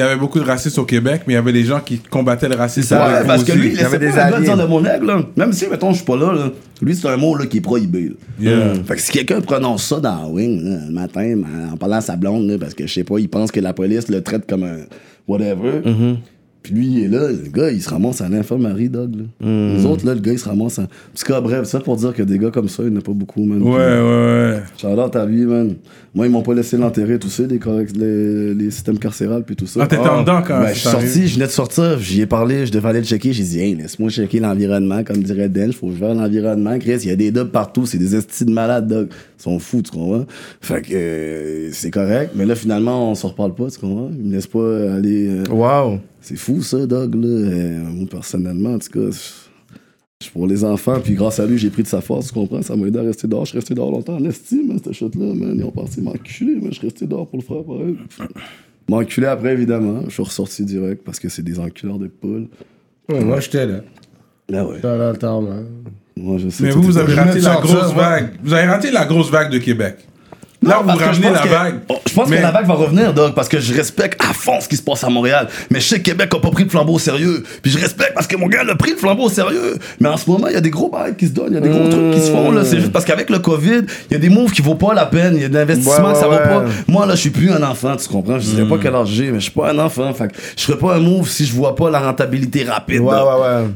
avait beaucoup de racistes au Québec, mais il y avait des gens qui combattaient le racisme. Ouais, avec parce vous que lui, il laissait des pas alliés. dire le mon aigle, là. Même si, mettons, je suis pas là, là. Lui, c'est un mot, là, qui est prohibé, là. Yeah. Fait que si quelqu'un prononce ça dans wing, le matin, en parlant à sa blonde, parce que, je sais pas, il pense que la police le traite comme un whatever. Puis lui, il est là, le gars, il se ramasse à l'infirmerie, Doug, là. Les autres, là, le gars, il se ramasse en... En tout cas, bref, ça pour dire que des gars comme ça, il n'y en a pas beaucoup, man. Ouais, ouais, ouais. Shout-out à lui, man. Moi, ils m'ont pas laissé l'enterrer, tout ça, les, les, les systèmes carcérales, puis tout ça. Ah, t'étais en dedans quand Ben, je suis sorti, je venais de sortir, j'y ai parlé, je devais aller le checker. J'ai dit, hey, laisse-moi checker l'environnement, comme dirait Den, faut que je vois l'environnement. Chris, il y a des dubs partout, c'est des estis de malades, dog. Ils sont fous, tu comprends? Fait que euh, c'est correct, mais là, finalement, on se reparle pas, tu comprends? Ils me laissent pas aller. euh, Wow. C'est fou, ça, dog, là. Euh, moi, personnellement, en tout cas, je pour les enfants, puis grâce à lui, j'ai pris de sa force, tu comprends? Ça m'a aidé à rester dehors. Je suis resté dehors longtemps en estime, man, cette shot-là, man. Ils ont parti m'enculer, mais je suis resté dehors pour le faire, pareil. M'enculer après, évidemment. Je suis ressorti direct parce que c'est des enculeurs de poules. Ouais, moi, j'étais là. Là, ouais. Dans le temps, man. Moi, je sais. Mais vous, vous avez raté la grosse vague. Vous avez raté la grosse vague de Québec. Là, vous ramenez pense la que- vague. Oh, Je pense Mais- que la vague va revenir, Doug, parce que je respecte à fond ce qui se passe à Montréal. Mais je sais que Québec a pas pris le flambeau au sérieux. Puis je respecte parce que mon gars a pris le flambeau au sérieux. Mais en ce moment, il y a des gros bails qui se donnent, il y a des gros trucs qui se font. C'est juste parce qu'avec le COVID, il y a des moves qui vaut pas la peine. Il y a des investissements Ouais, que ça ouais, vaut pas. Moi, là, je suis plus un enfant, tu comprends? Je dirais pas quel âge j'ai, mais je suis pas un enfant. Fait que je ferais pas un move si je vois pas la rentabilité rapide.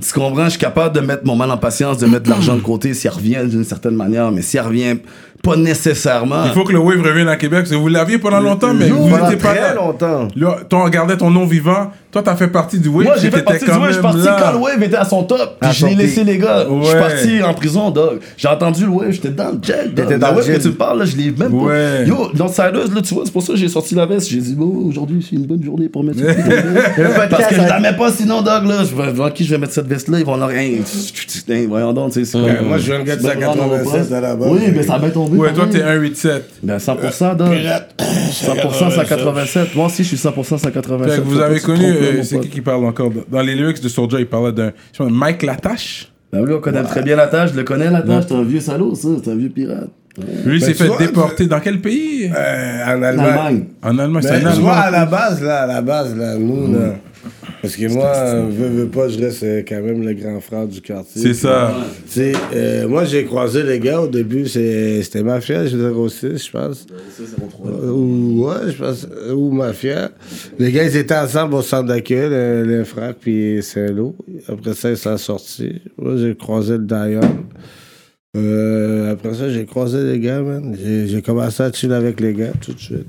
Tu comprends? Je suis capable de mettre mon mal en patience, de mettre de l'argent de côté s'il revient d'une certaine manière, mais s'il revient pas nécessairement. Il faut que le wave revienne à Québec. parce que Vous l'aviez pendant longtemps, mais vous n'étiez pas très là. longtemps. Là, on regardait ton nom vivant. Toi, t'as fait partie du wave. Moi, j'ai fait t'étais partie du quand Wave, je suis même parti là. quand le Wave était à son top, puis À je l'ai laissé les gars. Je suis Ouais. parti en prison, dog. J'ai entendu le Wave, j'étais dans le jet. dog. T'étais dans le Wave que tu me parles, là, je l'ai même Ouais. pas. Yo, dans Siders, là, tu vois, c'est pour ça que j'ai sorti la veste. J'ai dit, bon, aujourd'hui, c'est une bonne journée pour mettre cette veste. *laughs* Parce que je la mets pas sinon, dog, là. Je vais, devant qui je vais mettre cette veste-là, ils vont leur rien. Voyons donc, tu sais, Ouais, moi, je viens de gars de Tu vas me rendre au 187 poste. à la base. Oui, mais ça a bien tombé. Ouais, toi, t'es 1,87. Ben, 100%, dog. 100% 187. Moi aussi, je suis 100% 187. Fait que vous avez connu, c'est qui qui parle encore? Dans les lyrics de Soulja, il parlait d'un Mike Latache. Ben oui, on connaît très bien la tâche, je le connais la tâche, c'est un vieux salaud ça, c'est un vieux pirate. Lui, il s'est fait vois, déporter dans quel pays? Euh, en En Allemagne. Allemagne. En Allemagne, c'est tu vois, à la base, là, à la base, là, nous, là, parce que moi, euh, veux, veux pas, je reste euh, quand même le grand frère du quartier. C'est ça. Tu sais, euh, moi, j'ai croisé les gars au début, c'était Mafia, je veux dire, au 6, je pense. Euh, Ou, ouais, je pense, ou Mafia. Les gars, ils étaient ensemble au centre d'accueil, le- les frères, puis Saint-Lô. Après ça, ils sont sortis. Moi, j'ai croisé le Dion. Euh, après ça, j'ai croisé les gars, man. J'ai j'ai commencé à chiller avec les gars tout de suite.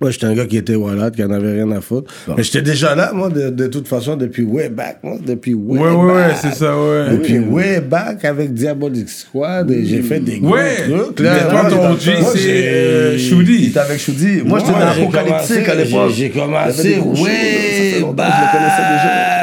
Moi, j'étais un gars qui était wallet, qui en avait rien à foutre. Mais j'étais déjà là, moi, de, de toute façon, depuis way back, moi, depuis way Ouais, ouais, ouais, back. c'est ça, ouais. Depuis way back avec Diabolic Squad, et j'ai fait des gros Ouais. trucs. Mais toi, ton moi, c'est j'ai- euh, Il était avec Shoudi. Moi, j'étais dans commencé- à l'époque. J'ai commencé là, way que je le connaissais déjà.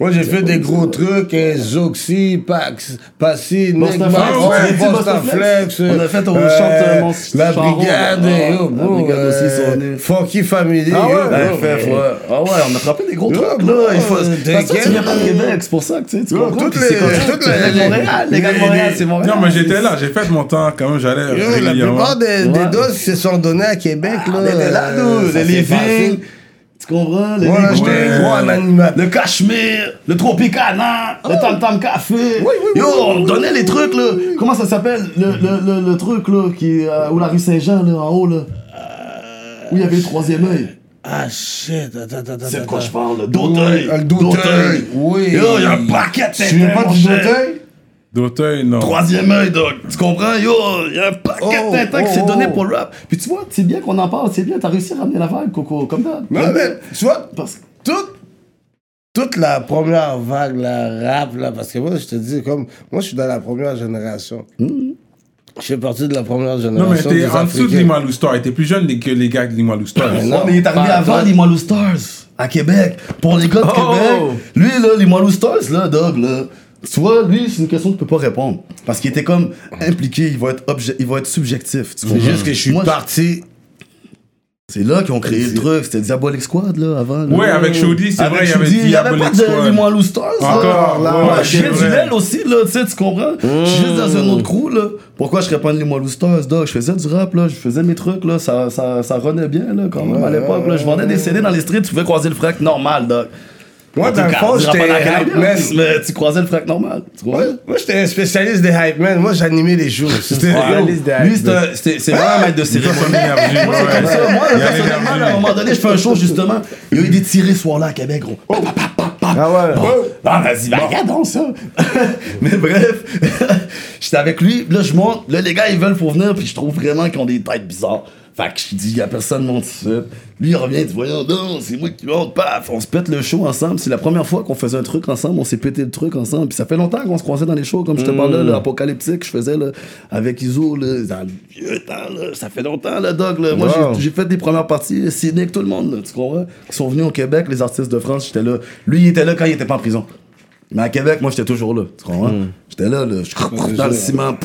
Moi, j'ai fait des gros trucs, hein, Zoxy, Pax, Passy, Nick, Bostaflex. On a fait euh, chante, euh, mon La Brigade, yo, Ah, Brigade aussi, euh. Funky Family. Ah ouais, euh, ouais. Ah ouais, on a frappé des gros trucs, là. Il faut... Parce que tu viens pas de. Québec, c'est pour ça que tu comprends. toutes les- Montréal, les gars de Montréal, c'est Montréal. Non, mais j'étais là, j'ai fait mon temps quand même, j'allais la régulièrement. plupart des, doses se sont donnés à Québec, là. On était là, euh, nous, les. Living. Tu comprends? Les Moi, j'étais animal. Le Cachemire, le Tropicana, le Tam Tam Café. oui, Yo, oui, on donnait les trucs, là. Comment ça s'appelle? Le, le, le, le truc, là, qui, euh, où la rue Saint-Jean, là, en haut, là. Où il y avait le troisième œil. Ah, shit, attends, attends, attends. C'est de quoi je parle? D'auteuil. Oui, le D'auteuil, oui. Yo, il y a un paquet de Tu viens pas du. D'auteuil? D'Auteuil, non. Troisième œil, Doc. Tu comprends? Yo, il y a un paquet Oh, qui s'est donné oh. pour le rap. Puis tu vois, c'est bien qu'on en parle, c'est bien, t'as réussi à ramener la vague, Coco, comme ça. Non, mais tu vois, Parce que toute, toute la première vague, la rap, là, parce que moi, je te dis, comme, moi, je suis dans la première génération. Je fais partie de la première Non, génération. mais t'es en dessous de. Limalou Star. T'es plus jeune que les gars de Limalou Star. Mais Ouais, non, mais il est arrivé avant Moilou Stars à Québec. Pour les gars de Oh! Québec, lui là, les Moilou Stars là, Doug là. Tu vois, lui, c'est une question que tu peux pas répondre. Parce qu'il était comme impliqué, il va être, obje- il va être subjectif. C'est juste que je suis Moi, parti C'est là qu'ils ont créé le truc. C'était Diabolic Squad, là, avant. là. Ouais, avec Shoddy, c'est vrai, il y avait Shoddy, il y avait pas Diabolic de Squad. Limo Lou Stars. là. Encore, là. ouais, c'est du. Lel aussi, là, tu sais, tu comprends? Je suis juste dans un autre crew, là. Pourquoi je serais pas de Limo Lou Stars, dog? Je faisais du rap, là. Je faisais mes trucs, là. Ça, ça, ça runnait bien, là, quand même, à l'époque, là. Je vendais des CD dans les streets, tu pouvais croiser le frac normal, dog. Moi, dans le fond, j'étais man. tu croisais le frac normal. Tu Moi, comprends? moi, j'étais un spécialiste des hype men. Moi, j'animais les shows. C'était Ouais, lui, c'est vraiment un maître de énergie, Moi, c'est ouais. comme ça. Moi, personnellement, à un moment donné, je fais un show, justement. Il y a eu des tirés ce soir-là à Québec, gros. Pa. Ah ouais. Bon. Ah, vas-y, bah, regardons ça. *laughs* Mais bref, *laughs* j'étais avec lui, là, je monte. Là, les gars, ils veulent pour venir, puis je trouve vraiment qu'ils ont des têtes bizarres. Fait que je dis, y a personne monte. Lui, il revient, il dit, voyons donc, c'est moi qui monte, paf, on se pète le show ensemble. C'est la première fois qu'on faisait un truc ensemble, on s'est pété le truc ensemble. Puis ça fait longtemps qu'on se croisait dans les shows, comme je te parlais, là, apocalyptique, je faisais là, avec Iso, là, dans le vieux temps, là, ça fait longtemps, le dog. Là. Moi, Wow. j'ai- fait des premières parties, avec tout le monde, là, tu comprends? Ils sont venus au Québec, les artistes de France, j'étais là. Lui, il était là quand il était pas en prison. Mais à Québec, moi, j'étais toujours là, tu comprends? J'étais là, là, je dans le ciment,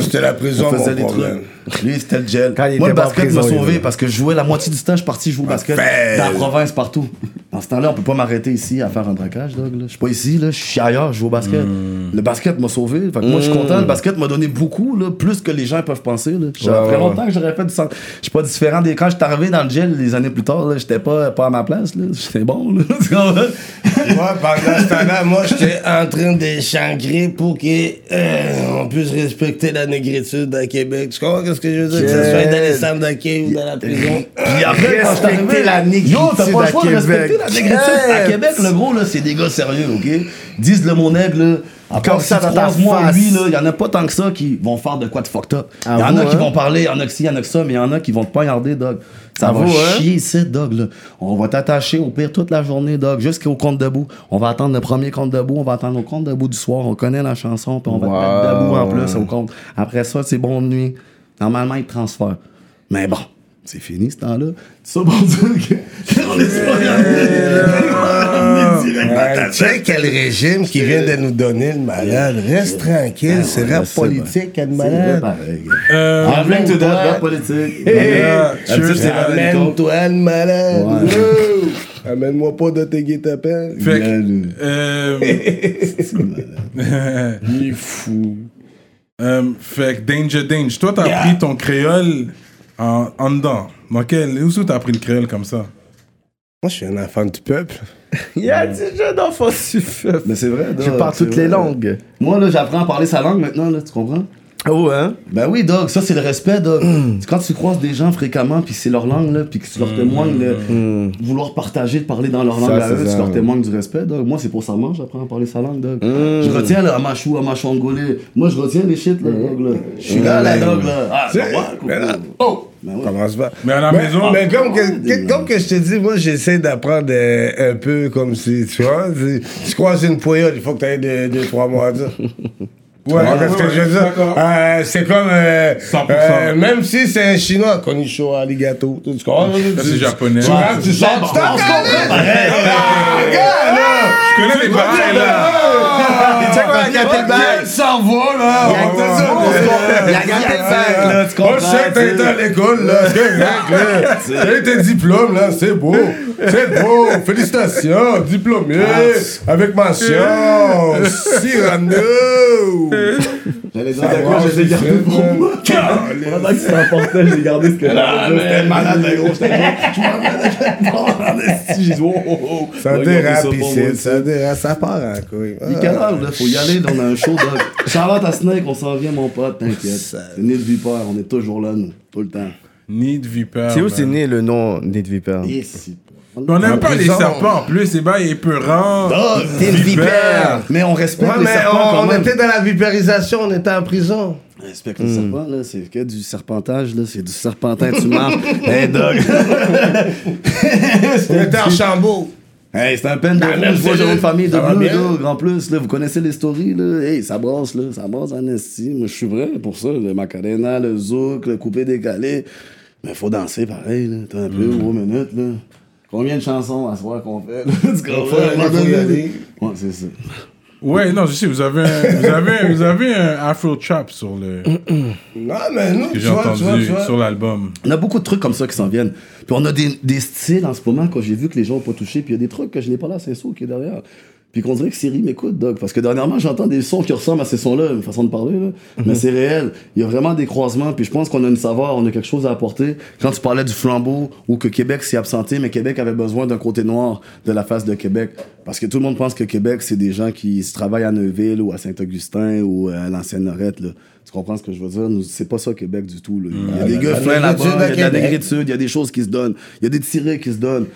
C'était la prison, on faisait mon problème. trucs. Lui, c'était le gel. Quand il Moi, le basket m'a sauvé parce que je jouais la moitié du temps, je suis parti jouer au basket Parfait. dans la province partout. En ce temps-là, on peut pas m'arrêter ici à faire un braquage, dog. là. Je suis pas ici, là, je suis ailleurs, je joue au basket. Hmm. Le basket m'a sauvé. Fait que moi, je suis content. Le basket m'a donné beaucoup, là, plus que les gens peuvent penser. Là. Ça Ouais, fait ouais, longtemps que j'aurais fait du sang. Je suis pas différent des. Quand je suis arrivé dans le gel les années plus tard, là, j'étais pas, pas à ma place. là. J'étais bon. Là. Moi, pendant ce temps-là, moi, j'étais en train de pour qu'on puisse respecter la négritude à Québec. Tu comprends ce que je veux dire? Que ce soit dans les centres ou dans la prison. Suis Respecter arrivé, la négritude Yo, t'as pas à le choix de respecter la négritude. À Québec, le gros, là, c'est des gars sérieux, OK? Disent le mon aigle, là. À part Comme si ça tu dans ta croises moi ou face. lui, il y en a pas tant que ça qui vont faire de quoi de fucked up. Il y en a qui vont parler, il y en a que ci, il y en a que ça, mais il y en a qui vont te poignarder, dog. Ça va Avoue, hein? chier ici, dog, là. On va t'attacher au pire toute la journée, dog, jusqu'au compte debout. On va attendre le premier compte debout, on va attendre au compte debout du soir. On connaît la chanson, puis on va te mettre debout en plus au compte. Après ça, c'est bon de nuit. Normalement, ils te transfèrent. Mais bon, c'est fini ce temps-là. Ça pour dire que. *laughs* on est ta Ouais, Tu sais quel régime qui vient de nous donner le malade? Reste tranquille, c'est ouais, rap c'est politique, le C'est malade. pareil. Euh, Amène to toi. that, politique. C'est Amène-toi le malade. Amène-moi pas de tes guet-apens. Fait que, euh, *laughs* *laughs* Il est fou. Euh, fait que Danger Danger, toi, t'as appris ton créole en, en dedans. Dans quel, où est-ce que t'as appris le créole comme ça? Moi, je suis un enfant du peuple. *laughs* Il y a des jeunes enfants suffisants. Mais c'est vrai, Je parle toutes les langues. Moi, là, j'apprends à parler sa langue maintenant, là, tu comprends? Oh, hein? Ben oui, dog, ça c'est le respect, dog. C'est Quand tu croises des gens fréquemment, puis c'est leur langue, là, puis que tu leur témoignes de vouloir partager, de parler dans leur langue Ça, à tu ça, leur ouais. témoignes du respect, dog. Moi, c'est pour ça que moi, j'apprends à parler sa langue, dog. Je retiens, là, Amachou, Amachongolais. Moi, je retiens les shit, là, dog, là. Je suis là, là, dog, là. Ah, C'est- normal, mais là- Oh! Ben. Commence pas. Mais à la mais, maison- Mais comme que, Ah, que- comme que je te dis, moi, j'essaie d'apprendre euh, un peu comme si, tu vois, si tu croises une poyole, il faut que tu aies deux, deux, trois mois à dire. *laughs* Ouais, qu'est-ce que je veux dire? d'accord. Euh, c'est comme. euh, 100%. euh, même si c'est un chinois, konnichiwa arigato. Tu comprends? Ça, c'est japonais. Tu rentres, tu sors, tu t'en connais. Ah, regarde, là! Je connais les bails, là. Tu sais quoi, il y a tel bail? Le cerveau, là! Il y a on que va ça, dire, on se comprend. Il y a que tel bail, là, tu Moi, comprends? je sais que t'as été à l'école, là. C'est correct, là. T'as eu tes diplômes, là. C'est beau. C'est beau. Félicitations. Diplômé. Avec mention. Cyrano. J'allais dire de quoi, je l'ai gardé pour moi. Pendant que tu t'emportais, j'ai gardé ce que Ah, j'avais. C'était malade, gros. J'étais Je m'en *laughs* J'ai dit, oh, oh, oh. Ça dérape ici. Ça dérape. Ça part en couille. Il est quelle heure, là? Faut y aller, on a un show, dog. *laughs* Charlotte à Snake, on s'en vient, mon pote, t'inquiète. C'est né de Vipère, on est toujours là, nous, tout le temps. Nid Viper. C'est où c'est né le nom Nid Viper? Ici. On n'aime pas les serpents en plus, c'est bail épeurant. T'es une vipère! Mais on respecte Ouais, les mais serpents on, quand on même. était dans la vipérisation, on était en prison. Respecte les serpents, là, c'est que du serpentage, là, c'est du serpentin, tu marches. *laughs* hey, dog! On était en chambeau. Hey, c'est un peine de la rouge, moi j'ai une famille de bien? là, en plus, là, vous connaissez les stories, là, hey, ça brasse, là, ça brasse en esti, moi je suis vrai pour ça, le Macarena, le zouk, le coupé décalé, mais faut danser pareil, là, t'as un peu, Mm. gros minutes, là. Combien de chansons à soir qu'on fait, là, *laughs* tu comprends? Ouais, c'est ça. Ouais, non, je sais, vous avez un, vous avez, vous avez un Afro Trap sur le. *clears throat* Non, mais nous, que j'ai vois, entendu tu vois. sur l'album. On a beaucoup de trucs comme ça qui s'en viennent. Puis on a des, des styles en ce moment, quand j'ai vu que les gens n'ont pas touché, puis il y a des trucs que je n'ai pas là, c'est ça qui est derrière. Puis qu'on dirait que Siri m'écoute, Doc. Parce que dernièrement, j'entends des sons qui ressemblent à ces sons-là, une façon de parler, là. Mais c'est réel. Il y a vraiment des croisements, puis je pense qu'on a une savoir, on a quelque chose à apporter. Quand tu parlais du flambeau, ou que Québec s'est absenté, mais Québec avait besoin d'un côté noir de la face de Québec. Parce que tout le monde pense que Québec, c'est des gens qui se travaillent à Neuville, ou à Saint-Augustin, ou à l'ancienne Lorette, là. Tu comprends ce que je veux dire? C'est pas ça Québec du tout. Là. Il y a des gars plein là-bas, il y a de la négritude, il y a des choses qui se donnent, il y a des tirés qui se donnent.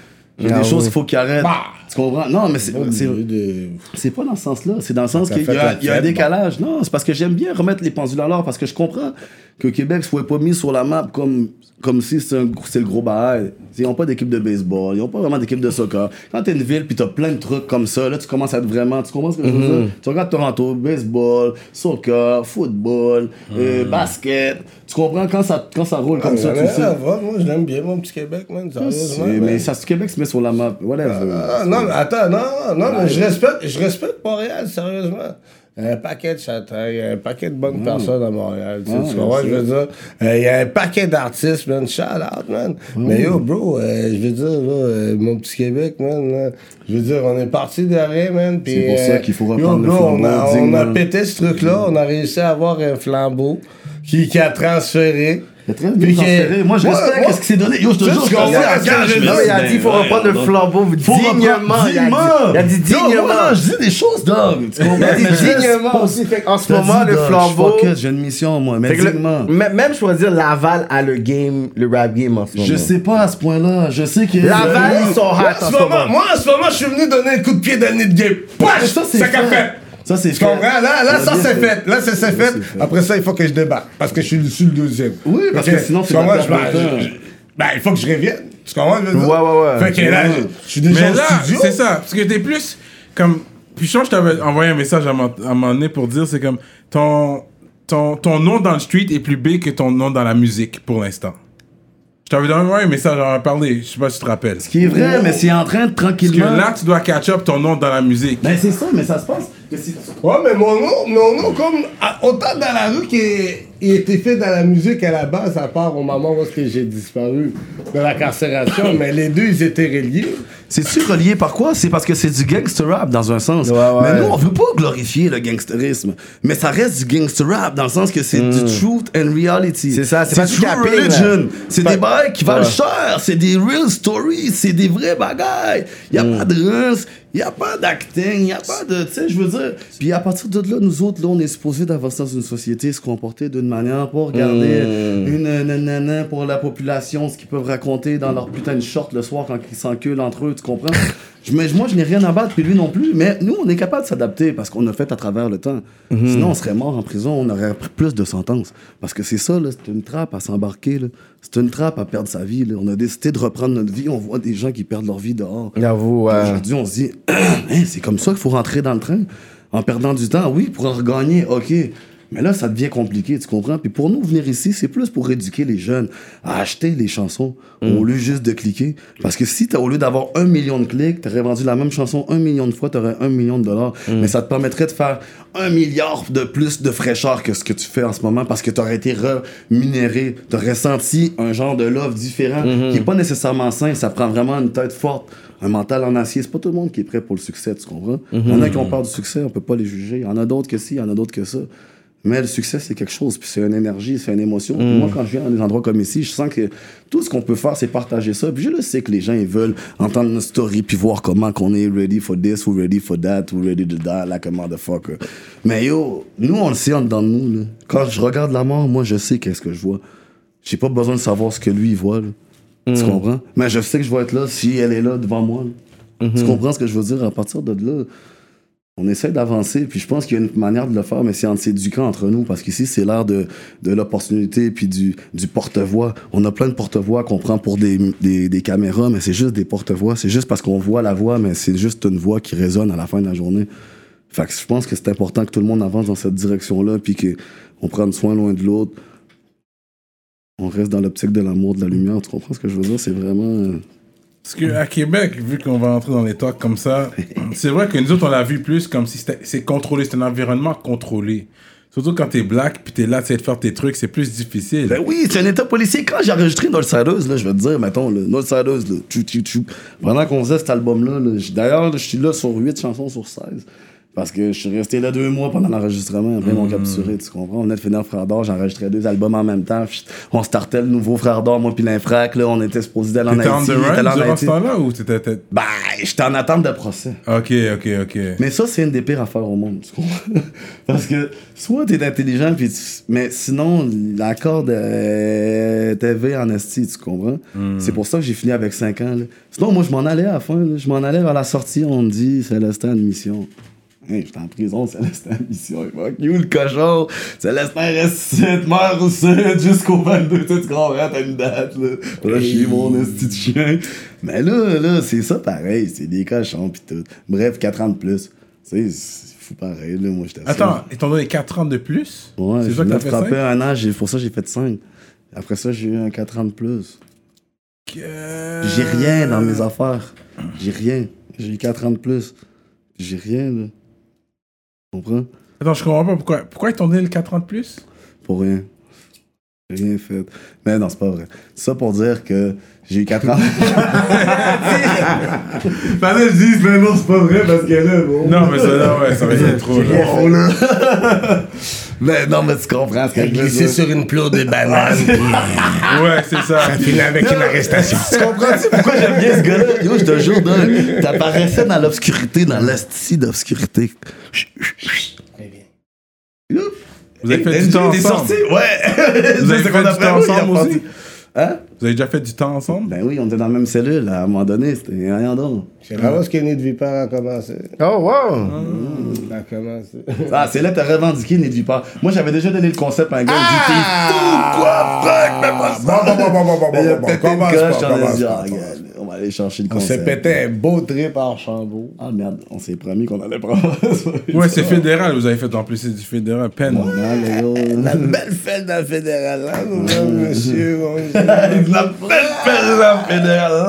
Il y a Ah des choses oui. qu'il faut qu'ils arrêtent. Tu comprends? Non, mais c'est, De- pas dans ce sens-là. C'est dans le sens Ça qu'il y y a un décalage. Non, c'est parce que j'aime bien remettre les pendules à l'heure parce que je comprends que Québec soit pas mis sur la map comme, comme si c'est, le gros bail. Ils n'ont pas d'équipe de baseball, ils n'ont pas vraiment d'équipe de soccer. Quand t'es une ville puis t'as plein de trucs comme ça, là, tu commences à être vraiment. Tu comprends ce que je veux Mm-hmm. dire? Tu regardes Toronto, baseball, soccer, football, euh, Mm. basket. Tu comprends? Quand ça, quand ça roule comme ça, Ah, tu mais sais. ça va, Moi, je l'aime bien, mon petit Québec, man. Sérieusement. C'est- man. mais ça, Québec se met sur la map. Whatever. Ah, non, mais attends, non, non, mais je respecte, je respecte Montréal, sérieusement. Il y a un paquet de châtaignes, il y a un paquet de bonnes personnes à Montréal. Tu sais, tu comprends ce que je veux dire? Euh, Il y a un paquet d'artistes, man. Shout out, man. Mais yo, bro, euh, je veux dire, là, euh, mon petit Québec, man. je veux dire, on est parti de rien, man. C'est pour ça euh, qu'il faut yo, reprendre le bro, on a, flambeau on a pété ce truc-là, on a réussi à avoir un flambeau qui, qui a transféré. Il a très bien que- transféré. Moi, je respecte moi- ce qui s'est donné. Yo, je te jure, je il a dit qu'il faut reprendre le flambeau dignement. Il a dit- dignement. il je dis des choses, dog. Tu comprends? Il a dit dignement aussi. Fait qu'en ce moment, le flambeau. J'ai une mission, moi. Mais dignement. même, dire, Laval a le game, le rap game en ce moment. Je sais pas à ce point-là. Je sais que. Laval, ils sont hot Moi, en en ce moment, moi, en ce moment, je suis venu donner un coup de pied nid de game. C'est Ça qu'a fait. Ça, c'est fait. comprends? Là, là, ça, c'est fait. Là, c'est fait. Après ça, il faut que je débarque. Parce que je suis le deuxième. Oui, parce que sinon, c'est de ben, il faut que je revienne. Tu comprends? Ouais, ouais, ouais. Fait que là, je suis déjà Mais au là, studio. c'est ça. Parce que t'es plus comme. Puis je t'avais envoyé un message à un moment donné pour dire c'est comme ton, ton, ton nom dans le street est plus big que ton nom dans la musique pour l'instant. Je t'avais envoyé un message, j'en ai parlé. Je sais pas si tu te rappelles. Ce qui est vrai, mais c'est en train de Parce que tranquillement. là, tu dois catch up ton nom dans la musique. Ben, c'est ça, mais ça se passe. que si- Ouais, mais mon nom, mon nom comme autant dans la rue qu'il était fait dans la musique à la base, à part au moment où j'ai disparu de la carcération, *coughs* mais les deux, ils étaient reliés. C'est-tu relié par quoi? C'est parce que c'est du gangster rap dans un sens. Ouais, ouais. Mais nous, on veut pas glorifier le gangsterisme. Mais ça reste du gangster rap dans le sens que c'est du truth and reality. C'est ça, c'est pas du religion. C'est des bails qui valent cher. C'est des real stories. C'est des vrais bagailles. Y a pas de rince. Y a pas d'acting. Y a pas de. Tu sais, je veux dire. Puis à partir de là, nous autres, là, on est supposés d'avoir dans une société, se comporter d'une manière pour regarder une nanana pour la population, ce qu'ils peuvent raconter dans leur putain de short le soir quand ils s'enculent entre eux, tu comprends? Je- mais moi, je n'ai rien à battre, puis lui non plus. Mais nous, on est capable de s'adapter parce qu'on a fait à travers le temps. Sinon, on serait mort en prison, on aurait pris plus de sentences. Parce que c'est ça, c'est une trappe à s'embarquer. C'est une trappe à perdre sa vie. là. On a décidé de reprendre notre vie. On voit des gens qui perdent leur vie dehors. J'avoue. Aujourd'hui, on se dit, *clears throat* Hein, c'est comme ça qu'il faut rentrer dans le train. En perdant du temps, oui, pour en regagner, ok. Mais là, ça devient compliqué, tu comprends? Puis pour nous, venir ici, c'est plus pour éduquer les jeunes à acheter les chansons au lieu juste de cliquer. Parce que si, t'as- au lieu d'avoir un million de clics, t'aurais vendu la même chanson un million de fois, t'aurais un million de dollars. Mais ça te permettrait de faire un milliard de plus de fraîcheur que ce que tu fais en ce moment parce que t'aurais été remunéré. T'aurais senti un genre de love différent qui est pas nécessairement sain. Ça prend vraiment une tête forte un mental en acier. C'est pas tout le monde qui est prêt pour le succès, tu comprends? Il y en a qui ont peur du succès, on peut pas les juger. Il y en a d'autres que si, il y en a d'autres que ça. Mais le succès, c'est quelque chose, puis c'est une énergie, c'est une émotion. Puis Moi, quand je viens dans des endroits comme ici, je sens que tout ce qu'on peut faire, c'est partager ça. Puis je le sais que les gens, ils veulent entendre notre story, puis voir comment qu'on est ready for this, ou ready for that, ou ready to die like a motherfucker. Mais yo, nous, on le sait en dedans de nous. Là. Quand je regarde la mort, moi, je sais qu'est-ce que je vois. J'ai pas besoin de savoir ce que lui, il voit. là. Tu comprends? Mais je sais que je vais être là si elle est là devant moi. là. Tu comprends ce que je veux dire? À partir de là, on essaie d'avancer, puis je pense qu'il y a une manière de le faire, mais c'est en s'éduquant entre nous, parce qu'ici, c'est l'ère de, l'opportunité, puis du, porte-voix. On a plein de porte-voix qu'on prend pour des, caméras, mais c'est juste des porte-voix. C'est juste parce qu'on voit la voix, mais c'est juste une voix qui résonne à la fin de la journée. Fait je pense que c'est important que tout le monde avance dans cette direction-là, puis qu'on prenne soin l'un de l'autre. On reste dans l'optique de l'amour, de la lumière. Tu comprends ce que je veux dire? C'est vraiment... Parce qu'à Québec, vu qu'on va entrer dans les talks comme ça, *laughs* c'est vrai que nous autres, on l'a vu plus comme si c'était- c'est contrôlé, c'est un environnement contrôlé. Surtout quand t'es black, puis t'es là, tu sais, de faire tes trucs, c'est plus difficile. Ben oui, c'est un état policier. Quand j'ai enregistré Northsiders, là, je vais te dire, mettons, là, Northsiders, là, tchou, tchou, tchou. pendant qu'on faisait cet album-là, là, d'ailleurs, je suis là sur 8 chansons sur 16. Parce que je suis resté là deux mois pendant l'enregistrement, après ils m'ont capturé, tu comprends? On venait de finir Frère d'Or, j'enregistrais deux albums en même temps. On startait le nouveau Frère d'Or, moi puis l'infrac, là, on était supposé d'aller en T'étais Haïti. là en durant ce temps-là ou t'étais. t'étais- Ben, j'étais en attente de procès. Ok, ok, ok. Mais ça, c'est une des pires affaires au monde. tu comprends? *laughs* Parce que soit t'es intelligent, puis tu- mais sinon, l'accord de TV en esti, tu comprends? C'est pour ça que j'ai fini avec 5 ans. là. Sinon, moi, je m'en allais à la fin. là. Je m'en allais vers la sortie. On me dit, Célestin, admission. Hey, j'étais en prison, Célestin, admission. Fuck you, le cochon? Célestin reste meurt ici jusqu'au 22. Tu comprends? T'as une date, là. Là, je suis mon esti de chien. Mais là, là, c'est ça pareil. C'est des cochons, pis tout. Bref, 4 ans de plus. Tu sais, c'est fou pareil, là. Moi, j'étais Attends, ils t'ont donné 4 ans de plus? Ouais, C'est je ça que t'as fait frapper 5 un an, pour ça j'ai fait 5. Après ça, j'ai eu un 4 ans de plus. J'ai rien dans mes affaires. J'ai rien. J'ai eu 4 ans de plus. J'ai rien, là. Comprends? Attends, je comprends pas pourquoi. Pourquoi ils t'ont donné le 4 ans de plus? Pour rien. J'ai rien fait. Mais non, c'est pas vrai. Ça pour dire que j'ai eu 4 ans. *laughs* Fallait que je dise, mais non, c'est pas vrai parce que là, bon. Non, mais ça, là, ouais, ça va être *laughs* trop. là. *laughs* Mais non, mais tu comprends ce que je veux Glisser dire. sur une plourde de bananes. Ouais, c'est ça. Ça finit avec une arrestation. Tu comprends-tu pourquoi j'aime bien ce gars-là? Yo, je te jure, t'apparaissais dans l'obscurité, dans l'esti d'obscurité. Vous avez fait du temps ensemble. sorti, ouais. Vous avez *laughs* fait qu'on du a temps ensemble aussi? Hein? Vous avez déjà fait du temps ensemble? Ben oui, on était dans la même cellule, à un moment donné, c'était rien d'autre. C'est là où Kenny de Vipère a commencé. Oh, wow! A commencé. Ah, c'est là que t'as revendiqué Nid Vipar. Moi, j'avais déjà donné le concept à un gars, j'ai dit, tout quoi, fuck, mais pas ça. Bon, bon, bon, bon, bon, bon, Il a bon, bon, on s'est pété un beau trip par Chambault. Ah merde, on s'est promis qu'on allait prendre *laughs* ça. Ouais, c'est fédéral, vous avez fait en plus, c'est du fédéral. Peine. Yo. *laughs* La belle fête dans le fédéral, là, monsieur. mon *laughs* monsieur. La belle période fédérale.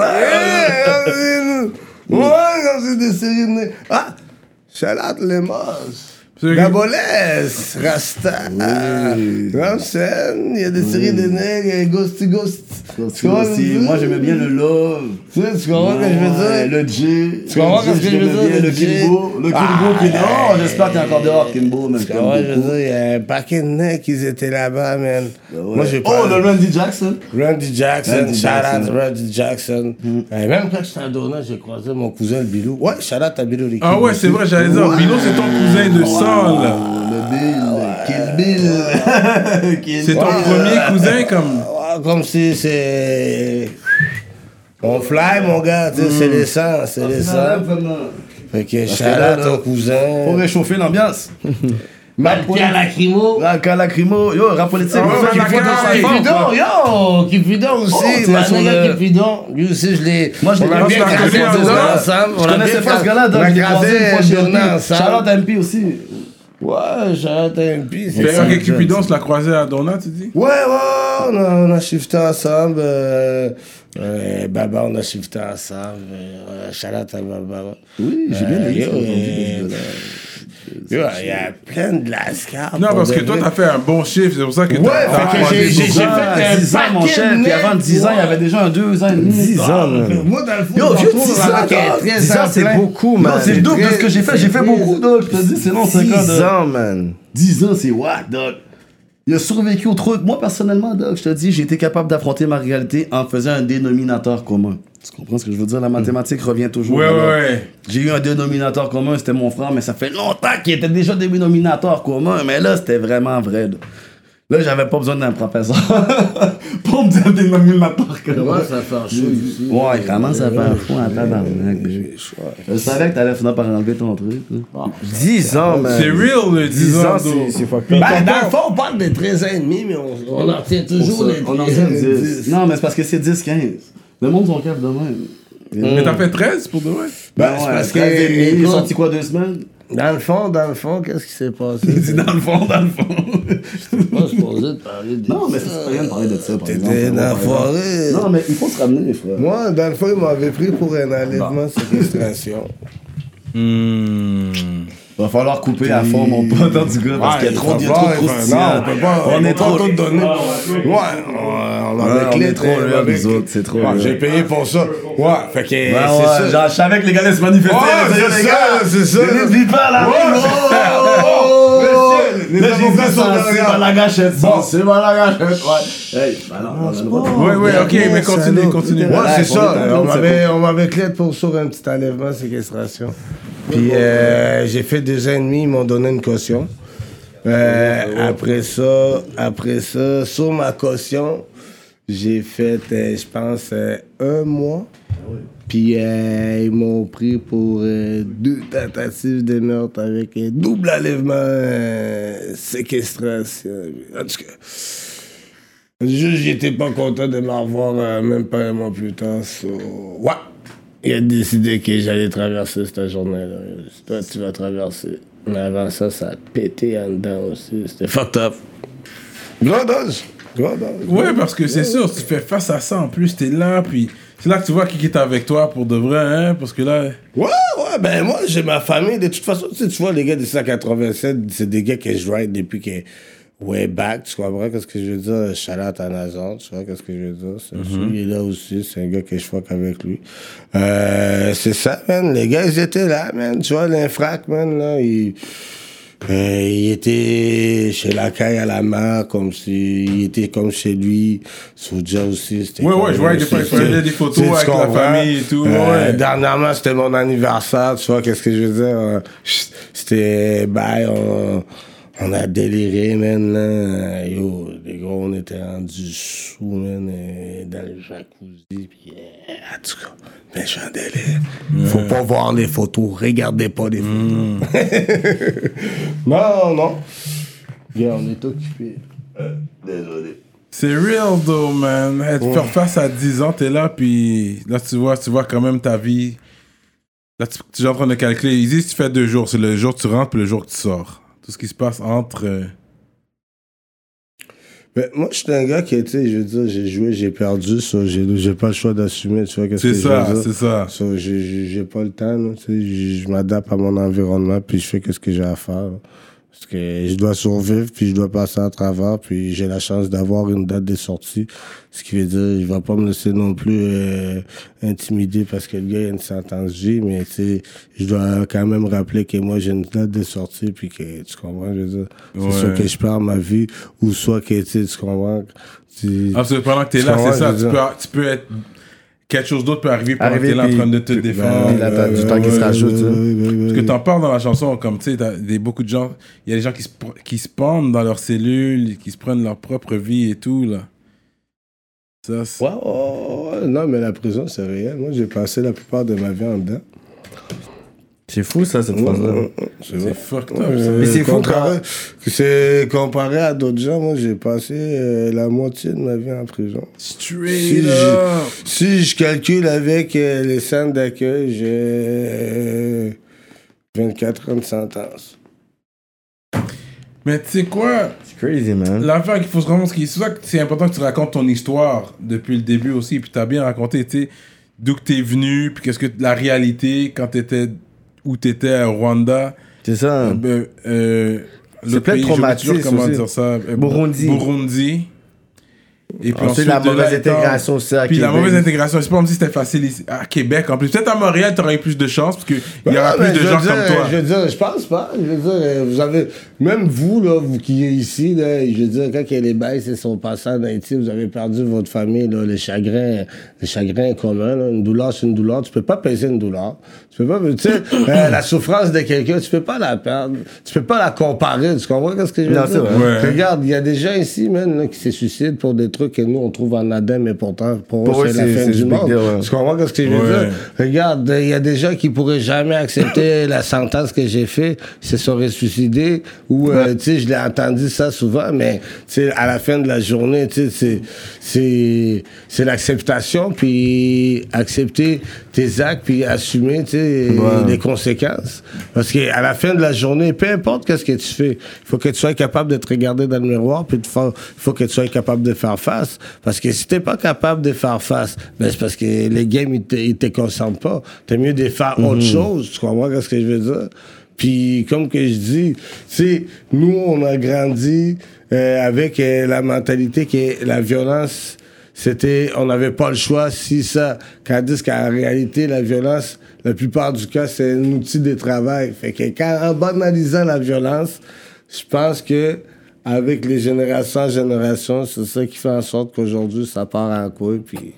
Ouais, quand c'est des séries de nez. Ah! Charlotte Lemos. Que- Gabolès, Rasta, Ramsen, il y a des séries de nègres, Ghost. Tu vois, aussi, moi j'aimais bien le love. Tu sais, tu comprends ce que je veux dire? Le J. Tu comprends ce que je veux dire, le? Kimbo. Le Kimbo Ah, qui est dehors. J'espère qu'il est encore dehors, Kimbo. Tu comprends, je veux dire, il y a un paquet de nègres qui étaient là-bas, man. Moi, j'ai pas. Oh, le Randy Jackson. Randy Jackson, shout out Jackson. Randy Jackson. Et même quand j'étais à Dona, j'ai croisé mon cousin Bilou. Ouais, shout out à Bilou. Ah ouais, c'est vrai, j'allais dire, Bilo, c'est ton cousin de sang, Le Bill. Kill Bill. Kill C'est ton Bill. premier cousin, comme? Comme si c'est. On fly, mon gars, sais, c'est les sangs, c'est les sangs. Fait que ton Pour cousin. réchauffer l'ambiance. *laughs* Mal Pierre Lacrymo. Là, quand lacrymo, yo, rap politique, Ah Cupidon, yo! Cupidon Oh, aussi. es sur nègre le- Cupidon. Lui aussi, je l'ai. Moi, je l'ai on a connu, bien ensemble. Je connaissais pas ce fait- gars-là, donc on a je l'ai croisé une gradé fois un chez journée lui. ensemble. Charlotte MP aussi. Ouais, MP. c'est Fait ça. ok, Cupidon, tu l'as croisé à Dona, tu dis? Ouais, ouais, on a, on a shifté ensemble. Euh, euh, Baba, on a shifté ensemble. Euh, Charlotte à Baba. Oui, j'ai bien aimé Il y a plein de lascar. Non, parce que toi, t'as fait un bon chiffre, c'est pour ça que Ouais, j'ai- fait un 10 ans, mon de Puis avant mecs, 10 ans, il y avait déjà un 2 ans et demi. 10 ans, man. Moi, dans le fond, Yo, vieux, le fond, 10 dans ans, la dog. carrière, 10 ans, c'est beaucoup, man. Non, c'est le double de ce que j'ai fait. J'ai fait C'est beaucoup, dog. Je te dis, c'est long, 5 ans. 10 dog. ans, man. 10 ans, c'est whack, dog? Il a survécu au truc. Moi, personnellement, dog, je te dis, j'ai été capable d'affronter ma réalité en faisant un dénominateur commun. Tu comprends ce que je veux dire? La mathématique revient toujours. Ouais, ouais. J'ai eu un dénominateur commun, c'était mon frère, mais ça fait longtemps qu'il était déjà dénominateur commun. Mais là, c'était vraiment vrai. Là, Là, j'avais pas besoin d'un professeur *laughs* pour me dire dénominateur commun. Ouais, ça fait un chaud ici? Ouais, il commence à faire fou en tabarnak. Je savais que t'allais finir par enlever ton truc. là. 10 ans, man. C'est real, le 10 ans. c'est- up. Ben, dans le fond, on parle de 13 ans et demi, mais on, on en retient toujours les On en 13 fait 10. Non, mais c'est parce que c'est 10-15. Le monde sont capable de même. Mais t'as fait 13 pour de vrai? Ben, c'est parce que- Il est sorti quoi, deux semaines? Dans le fond, dans le fond, qu'est-ce qui s'est passé? C'est dans le fond, dans le fond. pas supposé de parler de non, mais ça sert à rien de parler de ça, par exemple. T'étais dans la forêt. Non, mais il faut se ramener, frère. Moi, dans le fond, il m'avait pris pour un enlèvement, séquestration. Hmm. Va falloir couper à fond, mon pote, en tout cas, parce qu'il y a trop, de on est trop. tout donner. Ouais, on, trop là, nous autres, c'est trop. J'ai payé pour ça. Ouais, fait que Ouais, c'est ouais, ça. genre, je savais que les gars allaient se manifester. Ouais, là, c'est les ça, c'est ça. Les pas. Les avocats sont c'est dans la gâchette. ça, C'est la gâchette. Ouais. Hey, bah non, on a le droit ok, mais continue, continue. Ouais, Ouais, c'est ça. On m'avait, on m'avait clé pour sur un petit enlèvement, séquestration. Puis euh, j'ai fait deux ans et demi, ils m'ont donné une caution. Euh, après ça, après ça, sur ma caution, j'ai fait, euh, je pense, un mois. Puis ils m'ont pris pour deux tentatives de meurtre avec un double enlèvement, séquestration. En tout cas, j'étais pas content de euh, même pas un mois plus tard. so, Ouais. Il a décidé que j'allais traverser cette journée-là. Toi, tu vas traverser. Mais avant ça, ça a pété en dedans aussi. C'était fucked up. Gros dose. Gros dose. Ouais, parce que c'est sûr, tu fais face à ça en plus, t'es là, puis c'est là que tu vois qui est avec toi pour de vrai, hein, parce que là. Ouais, ouais, ben moi, j'ai ma famille. De toute façon, tu sais, tu vois, les gars de 187, c'est des gars que je ride depuis que. Way back, tu comprends qu'est-ce que je veux dire? Charlotte à Nazar, tu vois qu'est-ce que je veux dire? C'est Il est là aussi, c'est un gars que je fuck avec lui. Euh, c'est ça, man. Les gars, ils étaient là, man. Tu vois, l'infrac, man, là, il... euh, il était chez la caille à la mer, comme si il était comme chez lui. Soulja aussi, c'était. Ouais, ouais, comme- je vois des des photos avec la famille et tout, Euh, ouais. Dernièrement, c'était mon anniversaire, tu vois, qu'est-ce que je veux dire? euh, C'était, bye, on, on a déliré, man, là. Yo, les gros, on était rendus sous, man, dans le jacuzzi, puis en tout cas, méchant délire. Faut pas voir les photos, regardez pas les photos. *laughs* non, non. Regarde, on est occupés. Euh, désolé. C'est real, though, man. Être faire face à 10 ans, t'es là, puis là, tu vois, tu vois quand même ta vie. Là, tu, tu es en train de calculer. Que tu fais deux jours. C'est le jour que tu rentres, puis le jour que tu sors. Tout ce qui se passe entre. euh, Ben, moi, je suis un gars qui, tu sais, je veux dire, j'ai joué, j'ai perdu, ça, j'ai j'ai pas le choix d'assumer, tu vois, qu'est-ce que C'est je ça, veux dire? c'est ça. So, j'ai- pas le temps, tu sais, je je m'adapte à mon environnement, puis je fais qu'est-ce que j'ai à faire. Parce que je dois survivre, puis je dois passer à travers, puis j'ai la chance d'avoir une date de sortie. Ce qui veut dire, je vais pas me laisser non plus euh, intimider parce que le gars a une sentence J, mais tu sais, je dois quand même rappeler que moi j'ai une date de sortie, puis que tu comprends, je veux dire, c'est Ouais. soit que je perds ma vie, ou soit que tu sais, tu comprends? tu- Ah, parce que pendant que t'es là, c'est ça. Tu peux, tu peux être. Quelque chose d'autre peut arriver pendant que t'es là en train de te défendre. ben, là, t'as du temps qui se rajoute, ça. Parce que t'en parles dans la chanson, comme tu sais, t'as des, beaucoup de gens, il y a des gens qui se, qui se pendent dans leurs cellules, qui se prennent leur propre vie et tout, là. Ça, c'est- Ouais, ouais, ouais, non, mais la prison, c'est réel. Moi, j'ai passé la plupart de ma vie en dedans. C'est fou, ça, cette phrase-là. c'est fucked up. Mais c'est fou, comparé, c'est comparé à d'autres gens. Moi, j'ai passé euh, la moitié de ma vie en prison. Straight Si up. je, si je calcule avec euh, les centres d'accueil, j'ai euh, 24 ans de sentence. Mais tu sais quoi, C'est crazy, man. l'affaire qu'il faut se rendre compte, c'est ça que c'est important que tu racontes ton histoire depuis le début aussi, puis t'as bien raconté, tu sais, d'où que t'es venu, puis qu'est-ce que la réalité quand t'étais où t'étais à Rwanda. C'est ça. Euh, euh, C'est l'autre plein de pays, j'oublie traumatismes toujours comment aussi. dire ça. Euh, Burundi. Burundi. Et puis Ensuite, la mauvaise intégration aussi à Puis la mauvaise intégration, c'est pas comme si c'était facile ici, à Québec en plus. Peut-être à Montréal, t'aurais eu plus de chance parce qu'il y aura plus de je gens dire, comme toi. Je veux dire, je pense pas. Je veux dire, euh, vous avez, même vous, là, vous qui êtes ici, là, je veux dire, quand il y a les bails, c'est son passage en Haïti, vous avez perdu votre famille, là, le chagrin, le chagrin commun, là, une douleur, c'est une douleur. Tu peux pas peser une douleur. Tu peux pas, tu sais, *coughs* euh, la souffrance de quelqu'un, tu peux pas la perdre. Tu peux pas la comparer. Tu comprends ce que je veux Non, dire? Ouais. Regarde, il y a des gens ici, man, là, qui se suicident pour des trucs trucs que nous, on trouve en anodin, mais pourtant, pour, Pour eux, c'est la fin du monde. deal, ouais. Tu comprends ce que je veux Ouais. dire? Regarde, il y a des gens qui pourraient jamais accepter *laughs* la sentence que j'ai fait, ils se sont ressuscités, ou, euh, tu sais, je l'ai entendu ça souvent, mais, tu sais, à la fin de la journée, tu sais, c'est, c'est, c'est l'acceptation, puis accepter tes actes, puis assumer, tu sais, les conséquences. Parce qu'à la fin de la journée, peu importe qu'est-ce que tu fais, il faut que tu sois capable de te regarder dans le miroir, puis il faut que tu sois capable de faire face. Parce que si t'es pas capable de faire face, ben c'est parce que les games, ils te, ils te concernent pas. T'es mieux de faire autre chose, tu comprends ce que je veux dire? Puis comme que je dis, tu sais, nous, on a grandi euh, avec euh, la mentalité que la violence, c'était, on n'avait pas le choix si ça, tandis qu'en réalité, la violence, la plupart du cas, c'est un outil de travail. Fait que quand, en banalisant la violence, je pense que avec les générations en génération, c'est ça qui fait en sorte qu'aujourd'hui, ça part en couille, puis...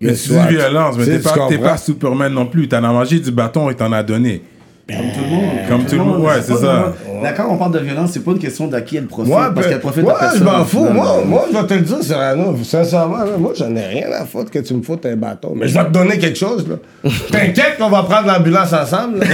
Mais tu dis violence, mais t'es pas, pas Superman non plus. T'en as mangé du bâton et t'en as donné. Comme tout le monde. Comme tout le monde, ouais, c'est ça. Quand on parle de violence, c'est pas une question d'à qui elle profite, Moi, parce ben, qu'elle profite moi, à personne. je m'en fous. Moi, moi, je vais te le dire, Serrano. Sincèrement, là, moi, j'en ai rien à foutre que tu me foutes un bâton. Mais je vais te donner quelque chose, là. T'inquiète qu'on va prendre l'ambulance ensemble. *laughs*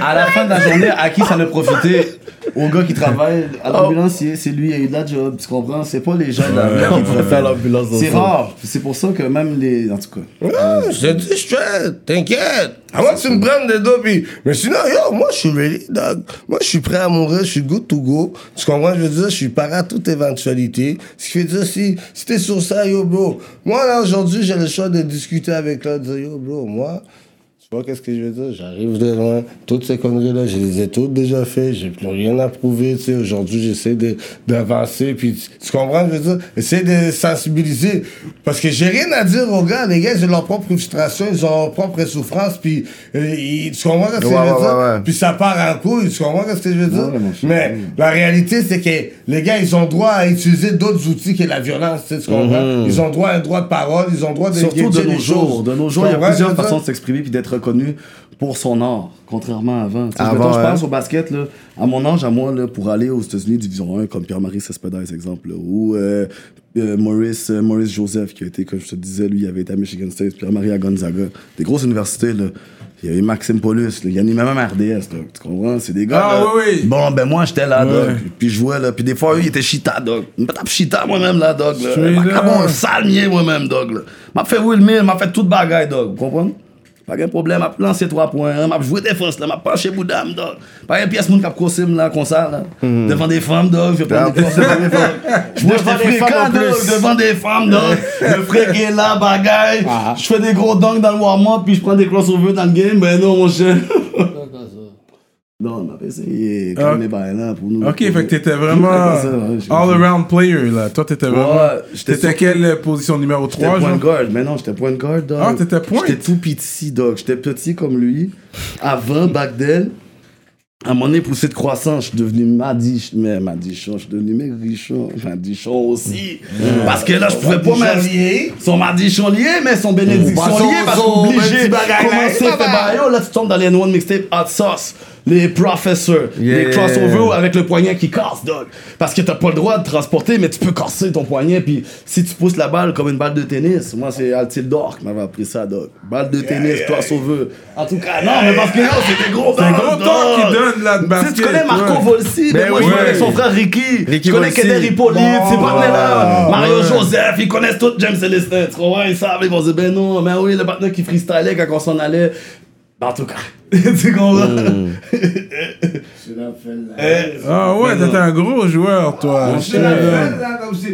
À la fin de la journée, à qui ça a profité? Au gars qui travaille à Oh. l'ambulancier, c'est lui, il a eu de la job, tu comprends? C'est pas les gens de la qui On préfère profitent. l'ambulance C'est rare. C'est pour ça que même les. En tout cas. Non, je te dis straight, t'inquiète. À moins que tu me prennes des dos, puis... Mais sinon, yo, moi, je suis ready, dog. Moi, je suis prêt à je suis good to go. Tu comprends, je veux dire, je suis prêt à toute éventualité. Ce qui veut dire, si, si t'es sur ça, yo, bro. Moi, là, aujourd'hui, j'ai le choix de discuter avec l'autre, yo, bro, moi... Tu vois, qu'est-ce que je veux dire? J'arrive de loin. Toutes ces conneries-là, je les ai toutes déjà fait. J'ai plus rien à prouver. Tu sais, aujourd'hui, j'essaie d'avancer. Puis, tu, tu comprends, je veux dire? Essayer de sensibiliser. Parce que j'ai rien à dire aux gars. Les gars, ils ont leur propre frustration, ils ont leur propre souffrance. Puis, euh, ils- tu comprends ce que Ouais, je veux ouais, dire? ouais. Puis, ça part en couille. Tu comprends ce que je veux dire? Mais la réalité, c'est que les gars, ils ont droit à utiliser d'autres outils que la violence. Tu, sais, tu comprends? Ils ont droit à un droit de parole. Ils ont droit de Surtout de nos jours. choses. De nos jours, il y a plusieurs façons de s'exprimer puis d'être reconnu pour son art, contrairement à avant. Avant, mettons, je ouais. pense au basket, là, à mon âge, à moi, là, pour aller aux États-Unis, Division 1, comme Pierre-Marie Cespedes, exemple, là, ou euh, euh, Maurice, euh, Maurice Joseph, qui a été, comme je te disais, lui, il avait été à Michigan State, Pierre-Marie à Gonzaga. Des grosses universités, là. Il y avait Maxime Paulus, il y en a même à RDS, là. tu comprends? C'est des gars. Ah, là. oui, oui. Bon, ben moi, j'étais là. Puis je jouais, là. Puis des fois, eux, ils étaient chita, dog. Je me tape chita moi-même, là, dog. Là. M'a un salmier, moi-même, dog. Là. M'a fait Will Mill, m'a fait toute bagaille, dog. Vous comprenez? Pas de problème, m'a lancé 3 points, hein, m'a joué défense, là, m'a penché boudam. Pas une pièce, moun cap crossim, là, comme ça, là. Devant des femmes, dog, je prends des crosses devant des femmes. *laughs* Je j'étais des devant des femmes, dog. Le frère est là, bagaille. Je fais des gros dunks dans le warm-up, puis je prends des crossovers dans le game. Ben non, mon cher. *laughs* Non, on m'a fait essayer. Ah. Comme les bails, là, pour nous. Ok, fait que t'étais vraiment all-around player, là. Toi, t'étais vraiment. Ouais, j'étais T'étais quelle position numéro J'étais 3, point genre? guard, mais non, j'étais point guard, dog. Ah, t'étais point? J'étais tout petit, dog. J'étais petit comme lui. Avant, back then, à un moment donné, poussé de croissance, je suis devenu Madichon. Mais Madichon, je suis devenu Maigrichon. Madichon aussi. Parce que là, je pouvais pas lié. Son Madichon lié, mais son bénédiction son- lié. Parce son qu'obligé petit de commencer, bah, yo, là, tu tombes dans les noix de mixtape Hot Sauce. Les professeurs, Yeah. les crossovers avec le poignet qui casse, dog. Parce que t'as pas le droit de transporter, mais tu peux casser ton poignet. Puis si tu pousses la balle comme une balle de tennis, moi c'est Altildor qui m'avait appris ça, dog. Balle de tennis, crossover. En tout cas, non, mais parce que c'est des gros C'est un gros dog. temps qui donne, là, de Tu sais, basket. tu connais Marco ouais. Volsi, mais Ben moi oui. je avec son frère Ricky. Ricky je connais. Kader Hippolyte, c'est Bon. pas là. Mario Ouais. Joseph, ils connaissent tout James Célestin. Tu comprends? Ils savent, ils vont dire, ben non, mais oui, le partenaire qui freestylait quand on s'en allait. Ben, en tout cas, tu comprends? Ah ouais, t'étais un gros joueur, toi.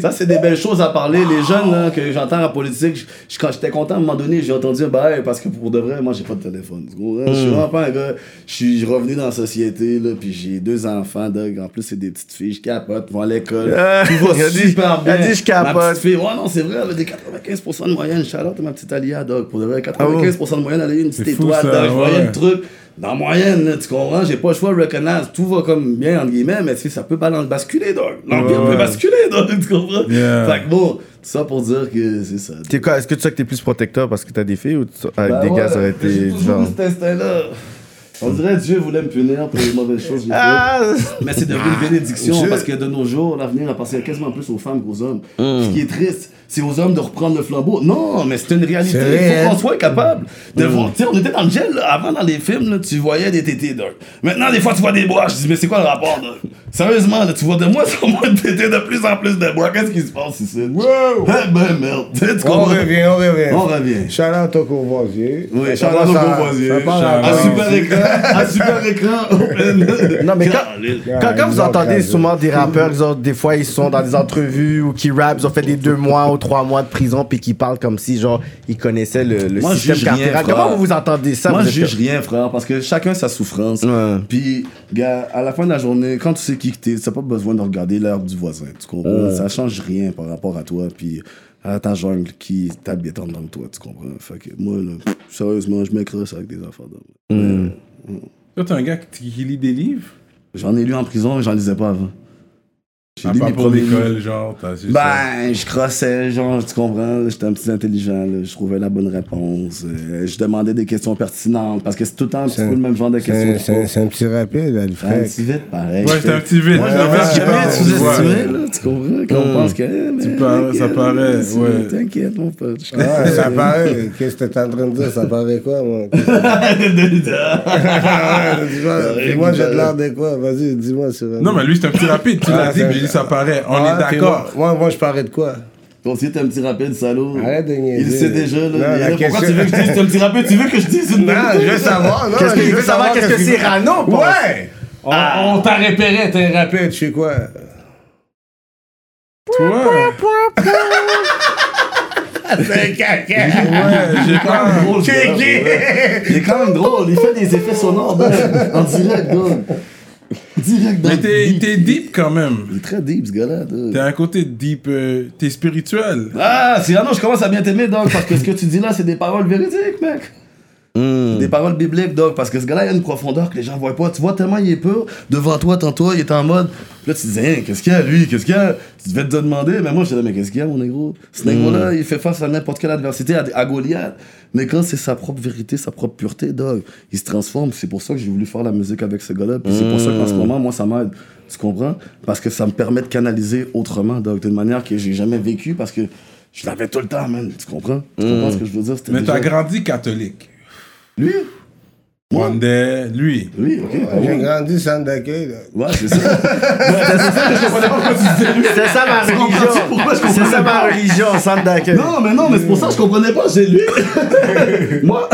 Ça, c'est des belles choses à parler. Les jeunes là, que j'entends en politique, quand j'étais content à un moment donné, j'ai entendu bah, parce que pour de vrai, moi, j'ai pas de téléphone. Je suis vraiment pas un gars. Je suis revenu dans la société, là, puis j'ai deux enfants, dog. En plus, c'est des petites filles. Je capote, vont à l'école. Euh, Tout va super bien. dit, je capote. Ma petite fille, ouais, non, c'est vrai, elle des 95% de moyenne. Charlotte, ma petite Alia, dog. Pour de vrai, 95% de moyenne, elle a eu une petite étoile, dog. Je voyais le truc. Dans la moyenne, là, tu comprends? J'ai pas le choix de recognize. Tout va comme bien, entre guillemets, mais tu sais, ça peut pas dans le basculer, dog. L'empire Ouais. peut basculer, dog. *laughs* Tu comprends? Yeah. Fait que bon, ça pour dire que c'est ça. T'es quoi, Est-ce que tu sais que t'es plus protecteur parce que t'as des filles ou tu- avec Ben des ouais, gars ça aurait J'ai été toujours On dirait Dieu voulait me punir pour les mauvaises choses que. Ah, Mais c'est devenu une bénédiction Dieu- parce que de nos jours, l'avenir appartient quasiment plus aux femmes qu'aux hommes. Hmm. Ce qui est triste, c'est aux hommes de reprendre le flambeau. Non, mais c'est une réalité. Il faut qu'on soit capable de Hmm. voir. Tu sais, on était dans le gel, là. avant dans les films, là, tu voyais des tétés, Doc. Maintenant, des fois, tu vois des bois. Je dis, mais c'est quoi le rapport, Doc? Sérieusement, là, tu vois de moins en moins de tétés, de plus en plus de bois. Qu'est-ce qui se passe ici? Wow! Eh ben, merde. Tu On revient, on revient. On revient. Shout out au Courvoisier. Oui, Beauvoisier. ça parle à- Un super écran, un super écran open. *laughs* Non, mais quand, quand, vous entendez souvent des rappeurs, ils ont- des fois ils sont dans des entrevues ou qui rappent, ils ont fait des deux mois ou trois mois de prison, puis qui parlent comme si genre ils connaissaient le, le Moi, je système juge rien, carcéral. frère. Comment vous vous entendez ça? Moi, vous je êtes juge rien, frère, parce que chacun sa souffrance. Ouais. Puis, gars, à la fin de la journée, quand tu sais qui que t'es, t'as pas besoin de regarder l'heure du voisin. Tu comprends? Ça change rien par rapport à toi. Puis, à ta jungle qui t'habite en dedans de toi. Tu comprends? Fait que moi, là, pff, sérieusement, je m'écrase avec des affaires d'hommes. Toi, t'es un gars qui, lit des livres? J'en ai lu en prison, mais j'en lisais pas avant. J'ai mes pour premiers l'école, genre, t'as. Ben, je crossais, genre, tu comprends, j'étais un petit intelligent, là, je trouvais la bonne réponse, euh, je demandais des questions pertinentes, parce que c'est tout le temps un petit C'est- peu le même genre de C'est questions. un- c'est un- c'est un petit rapide, Un Alfred. petit vite, pareil. Ouais, c'était un petit vite. Ouais, jamais ouais, sous-estimé, Ouais. là, tu comprends, qu'on pense que, eh, ça t'inquiète, paraît, c'est- ouais. T'inquiète, mon pote. ça paraît. Qu'est-ce que t'es en train de dire? Ça paraît quoi, moi? *laughs* Ouais, Moi, j'ai de l'air de quoi? Vas-y, dis-moi. sur- Non, mais lui, c'est un petit rapide. Tu l'as Ah, dit, c'est- ça paraît. On Ouais, est d'accord. Moi, moi, moi, je parais de quoi? Ton site est un petit rapide, salaud. Arrête de niaiser. Il sait déjà, là. Non, Pourquoi question- tu veux que je dise c'est un petit rapide? Tu veux que je dise une Non, je veux savoir. Non, Qu'est-ce que- je veut savoir qu'est-ce que qu'il c'est veut- Rano, pense. Ouais! On, on t'a repéré, t'es rapide, je sais quoi? Toi? *laughs* C'est caca! Ouais, j'ai pas. drôle, ce gars-là. Il est quand même drôle, il fait des effets sonores ben, en direct, gars. *laughs* Direct dans Mais t'es deep. t'es deep quand même. Il est très deep, ce gars-là. dog. T'as un côté deep. euh, T'es spirituel. Ah, Cyrano, je commence à bien t'aimer, Doc, parce que ce que tu dis là, c'est des paroles véridiques, mec. Hmm. Des paroles bibliques, Doc, parce que ce gars-là, il a une profondeur que les gens voient pas. Tu vois tellement il est pur, devant toi, tantôt, il est en mode. Puis là, tu te dis, hein, qu'est-ce qu'il y a, lui, qu'est-ce qu'il y a? Tu devais te demander, mais moi, je disais, mais qu'est-ce qu'il y a, mon négro? Ce négro-là, il fait face à n'importe quelle adversité, à, à Goliath. Mais quand c'est sa propre vérité, sa propre pureté, Doc, il se transforme. C'est pour ça que j'ai voulu faire la musique avec ce gars-là. Puis c'est pour ça qu'en ce moment, moi, ça m'aide. Tu comprends? Parce que ça me permet de canaliser autrement, Doc, d'une manière que j'ai jamais vécu, parce que je l'avais tout le temps, man. Tu comprends? Tu comprends ce que je veux dire? Mais déjà- t'as grandi catholique. Lui? Rwandais, lui. Lui, ok. J'ai grandi sans d'accueil, là. Ouais, c'est ça. Ouais, c'est ça que je comprenais pas pourquoi tu disais lui. C'est ça ma religion. pourquoi je C'est ça ma pas? religion, d'accueil. Non, mais non, mais c'est pour ça que je comprenais pas, j'ai lui. *laughs* Moi.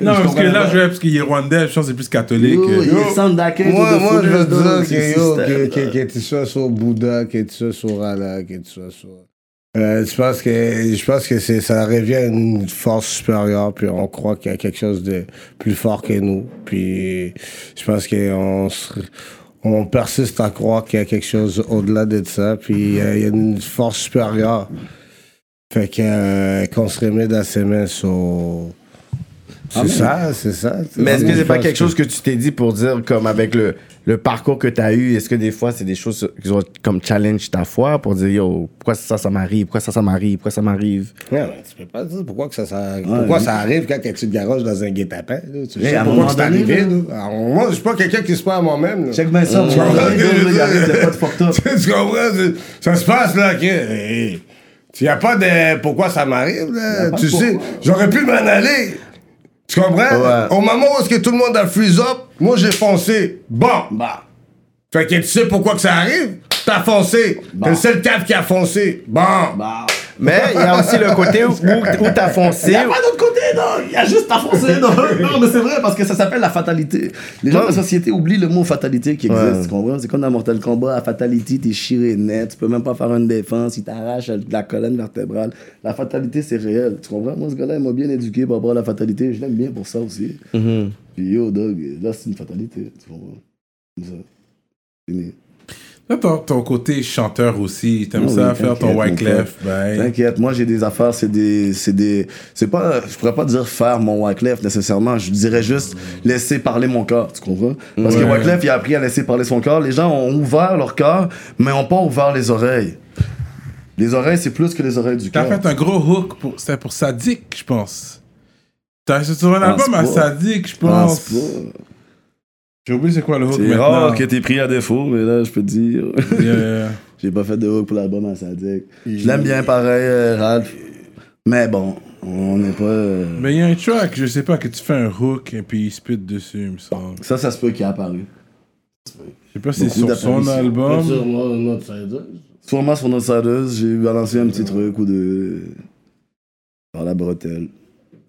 Non, parce que là, pas. je vais parce qu'il est rwandais, je pense que c'est plus catholique. Yo, il est centre d'accueil. Moi, moi, je veux dire c'est yo, que, que tu sois sur Bouddha, que tu sois sur Allah, que tu sois sur. Euh, je pense que, je pense que c'est, ça revient à une force supérieure, puis on croit qu'il y a quelque chose de plus fort que nous. Puis, je pense qu'on se- on persiste à croire qu'il y a quelque chose au-delà de ça, puis euh, il y a une force supérieure. Fait que, euh, qu'on se remet dans ses mains sur. C'est ça, c'est ça. Mais est-ce que c'est pas quelque chose que tu t'es dit pour dire, comme avec le, le parcours que tu as eu, est-ce que des fois c'est des choses qui ont comme challenge ta foi pour dire, yo, pourquoi ça, ça m'arrive, pourquoi ça, ça m'arrive, pourquoi ça m'arrive? Ouais, tu peux pas dire pourquoi, que ça, ça, pourquoi ça arrive quand tu te garages dans un guet-apens. Tu sais à pourquoi c'est arrivé. Alors, moi, je suis pas quelqu'un qui se parle à moi-même. Check bien ça, Tu comprends tu comprends? Ça se passe là, que. Il n'y a pas de pourquoi ça m'arrive. là. Tu sais, j'aurais pu m'en aller. Tu comprends? Ouais. Au moment où est-ce que tout le monde a freeze up, moi j'ai foncé. Bon. Bah. Fait que tu sais pourquoi que ça arrive? T'as foncé. T'es le seul qui a foncé. Bon. Bah. Mais il y a aussi le côté où, où, t'as foncé. Il n'y a pas d'autre côté, non. Il y a juste à foncer, non. *laughs* Non, mais c'est vrai, parce que ça s'appelle la fatalité. Les gens de la société oublient le mot fatalité qui existe, Ouais. tu comprends? C'est comme dans Mortal Kombat, la fatalité, t'es chiré net, tu peux même pas faire une défense, il t'arrache la colonne vertébrale. La fatalité, c'est réel, tu comprends? Moi, ce gars-là, il m'a bien éduqué par rapport à la fatalité, je l'aime bien pour ça aussi. Mhm. Puis yo, dog, là, c'est une fatalité, tu comprends? Comme ça. Fini. Ton, ton côté chanteur aussi, t'aimes Ah ça oui, faire ton Wyclef, ben. T'inquiète, moi j'ai des affaires, c'est des, c'est des, c'est pas, je pourrais pas dire faire mon Wyclef nécessairement, je dirais juste laisser parler mon corps, tu comprends? Parce que Ouais. Wyclef il a appris à laisser parler son corps, les gens ont ouvert leur corps, mais ont pas ouvert les oreilles. Les oreilles c'est plus que les oreilles du T'as cœur. fait un gros hook, pour, c'était pour Sadik, je pense. T'as sur un album à. Sadik, je Pense pense. pas. J'ai oublié c'est quoi le hook C'est maintenant. rare que t'es pris à défaut, mais là, je peux te dire. Yeah. *laughs* J'ai pas fait de hook pour l'album à Sadik. Je l'aime bien pareil, euh, Ralph. Mais bon, on n'est pas. euh, Mais il y a un track, je sais pas, que tu fais un hook et puis il spit dessus, il me semble. Ça, ça se peut qu'il est apparu. Je sais pas si c'est Beaucoup sur son d'apparitions. album. Sur no- notre side. Sûrement sur notre Siders, j'ai balancé un petit truc ou de. Par la bretelle.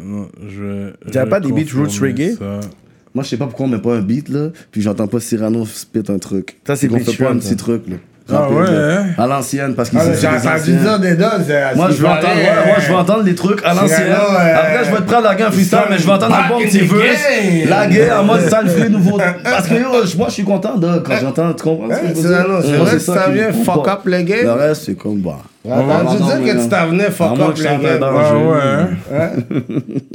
Non, je. T'as je pas des beats roots reggae? ça. Moi, je sais pas pourquoi on met pas un beat là, puis j'entends pas Cyrano spit un truc. Ça, c'est qu'on Big fait pas un petit truc là. Ah ouais, là. hein? À l'ancienne, parce qu'ils Ah, j'ai des entendu anciens. dire des dons, c'est Moi je, veux entendre, ouais, moi, je veux entendre les trucs à l'ancienne. Euh, Après, je vais te prendre la gamme freestyle, mais je vais entendre un bon petit verse. La guerre en mode sale free nouveau. Parce que yo, moi, je suis content de quand j'entends. Tu comprends ce que je veux dire? Cyrano, c'est vrai que ça vient fuck up le game. Le reste, c'est comme bah. J'ai entendu non, dire que tu t'en venais fuck up que je le sois game. Ah ouais, hein? Hein?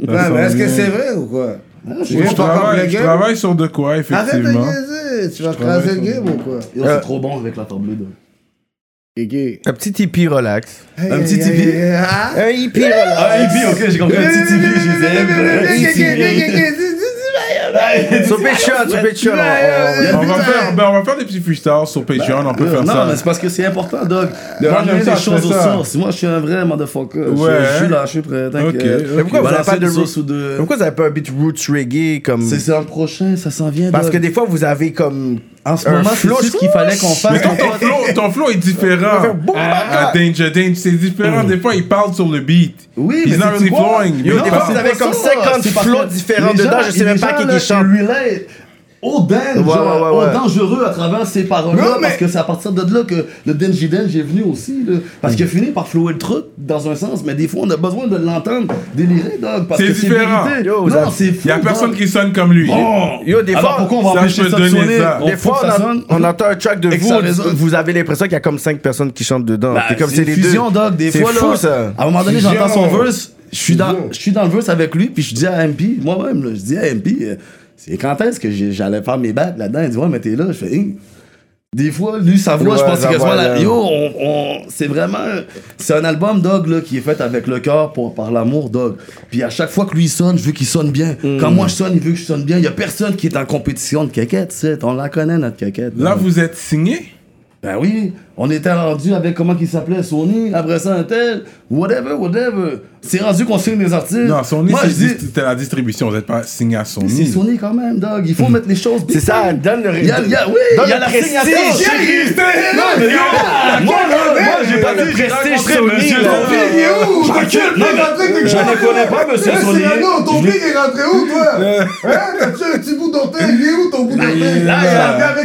Ouais, sent mais est-ce que c'est vrai ou quoi? Je travaille, sur de quoi, Arrête de effectivement. niaiser, tu vas craser le game ou quoi? C'est trop bon avec la table. Un petit tipi relax. Un petit tipi. Ah, Un hippie relax. Ah, et puis, ok, j'ai compris un petit tipi, j'ai dit. Sur Patreon, sur Patreon. on- va, faire, ben, on va faire des petits freestyles sur Patreon, on peut faire Non, ça. mais c'est parce que c'est important, Doc, de ramener les choses ça. sources. Moi, je suis un vrai motherfucker. Je- suis là, je suis prêt. t'inquiète. Pourquoi vous avez pas de sauce ou deux. Pourquoi vous avez pas un beat roots reggae comme. C'est le prochain, ça s'en vient. Parce que des fois, vous avez comme. En ce un moment, c'est flow, ce qu'il fallait qu'on fasse. Mais ton, ton flow, ton flow est *laughs* différent. À à Danger Danger, c'est différent. Des fois, il parle sur le beat. Oui, He's mais not c'est really quoi? flowing. Yo, des fois, vous avez pas comme ça, 50 c'est parce flows différents dedans, je sais même pas qui qui chante. Danger, Ouais, ouais, ouais, ouais. au dangereux à travers ces paroles-là, mais- parce que c'est à partir de là que le Denji Denji est venu aussi, là. parce qu'il a fini par flouer le truc dans un sens, mais des fois on a besoin de l'entendre délirer, dog, parce C'est que c'est différent. Yo, non, c'est fou. Il y a personne dog. qui sonne comme lui. Bon. Yo, des Alors fois, pourquoi on va ça, ça de donner sonner? ça. Des fois, on, ça a- sonne. on entend un track de vous, vous avez l'impression qu'il y a comme 5 personnes qui chantent dedans. Bah, c'est comme c'est les fusion, deux. dog. Des C'est fois, fou, là, ça. à un moment donné, j'entends son verse, je suis dans, je suis dans le verse avec lui, puis je dis à MP, moi-même, je dis à MP, euh, c'est quand est-ce que j'allais faire mes bacs là-dedans? Il dit, ouais, mais t'es là. Je fais? Des fois, lui, sa voix, Ouais, je pense que voix, la... Yo, on, on- c'est vraiment... C'est un album, Dog, là, qui est fait avec le cœur pour, par l'amour, Dog. Puis à chaque fois que lui sonne, je veux qu'il sonne bien. Mm. Quand moi je sonne, il veut que je sonne bien. Il y a personne qui est en compétition de caquette, tu sais. On la connaît, notre caquette. Là, vous êtes signé? Ben oui, on était rendu avec comment qu'il s'appelait, Sony, après ça un tel, whatever, whatever. C'est rendu qu'on signe des artistes. Non, Sony, c'était la distribution. Vous n'êtes pas signé à c'est Sony. Sony quand même, dog. Il faut mettre les choses bien. C'est ça, donne le Il y a, il y a- oui, donne il y a la signature. Non, mais yo, moi, là, moi, j'ai pas j'ai prestige Sony. Sony. Il est où? Je ne connais pas monsieur Sony. Ton pic est rentré où, toi? *laughs* Hein? T'as-tu un petit bout d'orteil? Il est où ton bout ton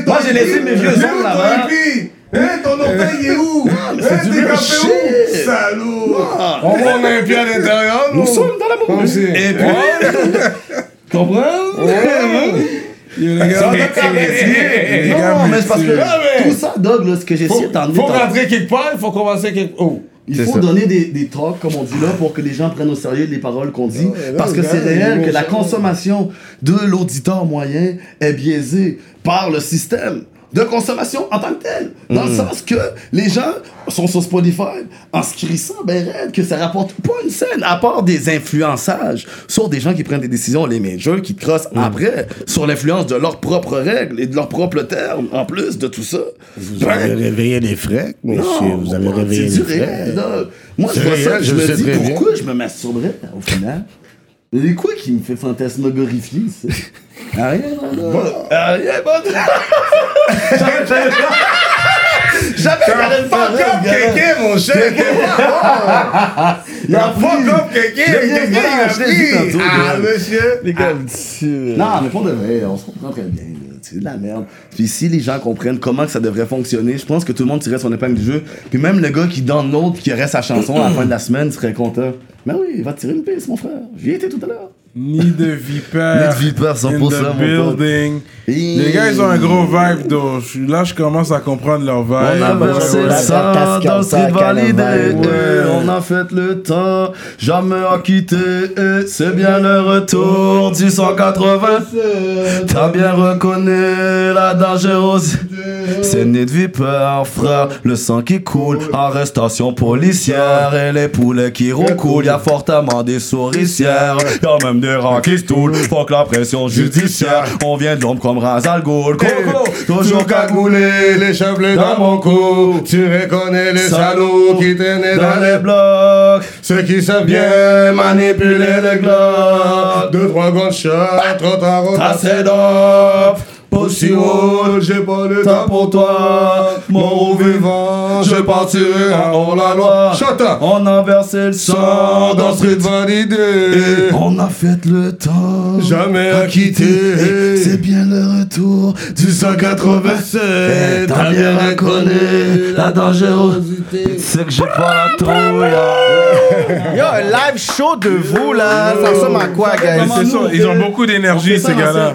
Moi, j'ai laissé mes vieux ongles ton là-bas. Hein, ton orteil, il est où? *laughs* Hein, t'es campé où? Salaud! On voit, on a un pied à l'intérieur, Nous sommes dans l'amour. Aussi. Et puis, comprends? Les gars, Non, mais c'est parce que messieurs. tout ça, Doug, là, ce que j'ai essayé Faut, rentrer quelque part, il faut commencer quelque Oh! Il faut ça. donner des, des talks, comme on dit là, pour que les gens prennent au sérieux les paroles qu'on dit. Là, parce que c'est réel que la consommation de l'auditeur moyen est biaisée par le système de consommation en tant que tel. Dans le sens que les gens sont sur Spotify en se crissant ben raide que ça rapporte pas une scène, à part des influençages sur des gens qui prennent des décisions, les majors, qui te crossent Mm. après, sur l'influence de leurs propres règles et de leurs propres termes, en plus de tout ça. Vous avez réveillé les frais, monsieur. Non, Vous avez réveillé c'est les frais. Moi, je vois ça, je je me dis, bien. pourquoi je me masturberais, au final? C'est quoi qui me fait fantasmagorifier, ça? J'avais j'avais- J'avais j'allais Fuck up. Kéké, mon cher! *laughs* Il a Fuck up, Kéké, dit, il a pris! Ah, gars. monsieur! Non, mais pour de vrai, on se comprend très bien. C'est de la merde. Puis si les gens comprennent comment ça devrait fonctionner, je pense que tout le monde tirait son épingle du jeu. Puis même le gars qui donne l'autre, qui aurait sa chanson à la fin de la semaine, serait content. Mais oui, il va tirer une piste, mon frère. J'y étais tout à l'heure. Ni de vipère. Ni de vipère, 100%, in the. Les gars, ils ont un gros vibe, donc je- là, je commence à comprendre leur vibe. On a versé le sang dans le street validé. Ouais. On a fait le temps, jamais à quitter. Et c'est bien le retour du 180. T'as bien reconnu la dangerosité. C'est nez de vipère, frère, le sang qui coule. Arrestation policière et les poulets qui roucoulent. Y'a fortement des souricières, y'a même des rats qui se toulent. Fuck la pression judiciaire, on vient de l'ombre comme Razal Ghoul. Coco, toujours cagoulé, les cheveux dans mon cou. Tu reconnais les salauds qui traînaient dans les blocs. Ceux qui savent bien manipuler les globes. Deux, trois gunshots, trop tard au j'ai pas le temps pour toi. Mort ou vivant, je partirai en hors la loi. On a versé le sang dans street validé. On a fait le temps. Jamais à quitter. C'est bien le retour Du 187, T'as bien reconnu la dangerosité. C'est que j'ai pas la trouille. Yo, un live show de vous, là, ça ressemble à quoi, guys? Ils ont beaucoup d'énergie, ces gars-là.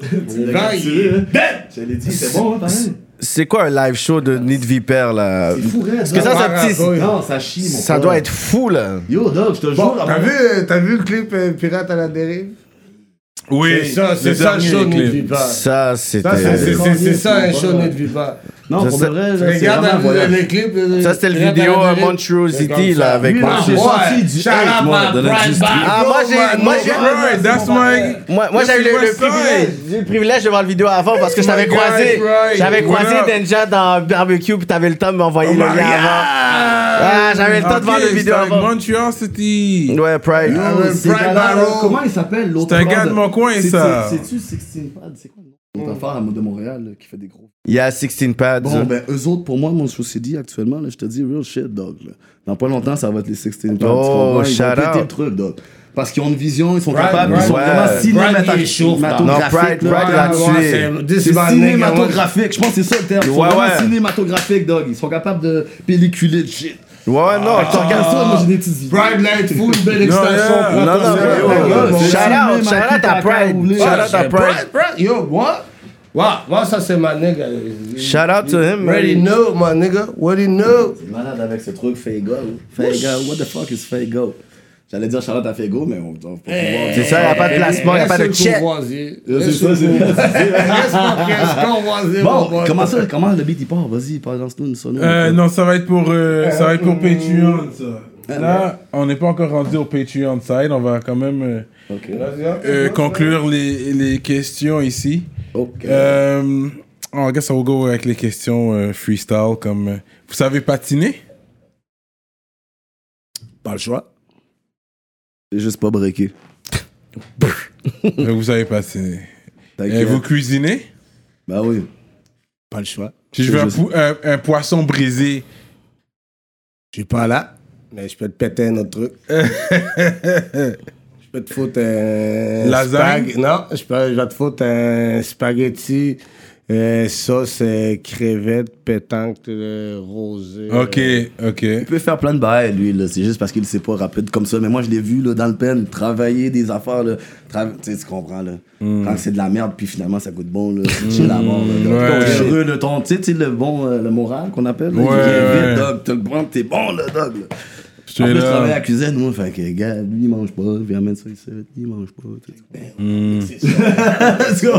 Je l'ai dit, c'est bon, hein? C'est quoi un live show de Nid Vipère, là? Parce que ça, ça, petit- Non, ça chie, mon ça doit être fou, là. Yo, dog, je te Bon, jure. t'as vu, t'as vu le clip euh, Pirate à la dérive? Oui, C'est ça, c'est le ça le show de clip. Viva. Ça, c'était. c'est- c'est c'est- c'est ça un show de Viva. Non, pour de vrai, là, c'est Regarde vraiment un le, les clips. de- Ça, c'était le vidéo la à comme là, avec Lui, là, Montrosity. j'ai sorti du Shout hate, out moi, my de l'industrie. back. Ah, moi, j'ai- moi, j'ai- Right, that's my... Moi, moi Yes, j'avais le, le privilège, j'ai eu le privilège de voir le vidéo avant parce que je t'avais my croisé. right. J'avais What croisé up? Denja dans barbecue puis t'avais le temps de m'envoyer le lien avant. Ah, j'avais le temps de voir le vidéo avant. Montreal City. Ouais, Pride. Ah ouais, C'est dans- Barrow. Comment il s'appelle l'autre C'est un gars de mon coin, C'est- ça. c'est- C'est-tu 16 Pad C'est quoi le nom? L'autre affaire de Montréal là, qui fait des gros. Il y a 16 pads. Bon, ben, eux autres, pour moi, mon dit actuellement, là, je te dis real shit, dog. là. Dans pas longtemps, ça va être les 16 Pad. Oh, shout vont péter out. le truc, dog. Parce qu'ils ont une vision, ils sont capables, Bright, ils sont ouais. vraiment cinématographiques. Non, Pride, là. Pride c'est- cinématographique, je pense que c'est ça le terme. Ils sont Ouais, vraiment ouais. cinématographiques, dog. Ils sont capables de pelliculer de shit. Ouais, non, je te Tu regardes ça, moi j'ai. Pride Light Food, belle extension. Non, non, ouais, shout out, shout out à Pride. Shout out à Pride. Yo, moi, ouais, moi, ça c'est ma nigga. Shout out to him, Ready man. know, my nigga. What do you know? C'est malade avec ce truc Faygo. Faygo, what the fuck is Faygo? J'allais dire Charlotte à Faygo, mais on peut pouvoir C'est ça, y a pas de placement, y a pas de check. convoisier. C'est ça, c'est- Bon, comment ça, comment le beat il part? Vas-y, lance-nous une sonore. Euh, non, ça va être pour, euh, ça va être pour Patreon, ça. Là, on n'est pas encore rendu au Patreon side. On va quand même euh, euh, conclure les, les questions ici. Ok. Euh, oh, I guess I will go avec les questions euh, freestyle. Comme, euh, vous savez patiner? Pas le choix. C'est juste pas breaké. *laughs* Vous savez patiner. Et vous cuisinez? Bah oui. Pas le choix. Si je veux un, poisson brisé, Je suis pas là, mais je peux te péter un autre truc. *laughs* je peux te foutre un. Lasagne? Non, je, peux, je vais te foutre un spaghetti, euh, sauce, euh, crevette, pétanque, euh, rosé. ok, euh, ok. Il peut faire plein de bails, lui, là. C'est juste parce qu'il sait pas rapide comme ça. Mais moi, je l'ai vu, là, dans le pen, travailler des affaires, là. Tra- Tu sais, tu comprends, là. Quand c'est de la merde, puis finalement, ça goûte bon, là. C'est la mort, là. Ouais. Ton heureux, là, ton, tu sais, le bon, euh, le moral qu'on appelle, là. Ouais, il vient ouais. vite, dog. Le t'es bon, là, dog, là. Je En plus, je travaille à la cuisine, moi. Fait que, gars, lui, il mange pas. Viens mettre ça ici. Il mange pas. tu sais. Let's go.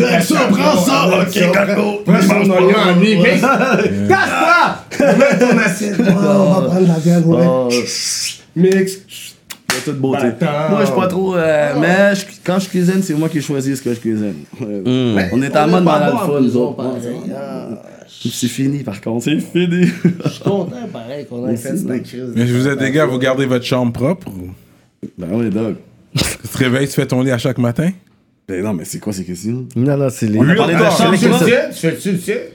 Frère, ça, prends ça. Ok, Coco. Prends son oignon à lui, mais- *laughs* Casse-toi! Mets ton assiette. *laughs* Oh, on va prendre la viande, ouais. Oh, Mix. A toute beauté. Bâtard. Moi, je suis pas trop. euh, mais je- quand je cuisine, c'est moi qui choisis ce que je cuisine. Ouais. On est en on mode malade en fun, nous autres. C'est fini, par contre. C'est fini. Je suis content, pareil, qu'on ait fait cette crise. Mais vous êtes des gars, vous gardez votre chambre propre? ou? Ben oui, dog. Tu te réveilles, tu fais ton lit à chaque matin? Ben non, mais c'est quoi ces questions? Non, non, c'est les. On a parlé de Real chambre. Tu le? Tu fais-tu le sais?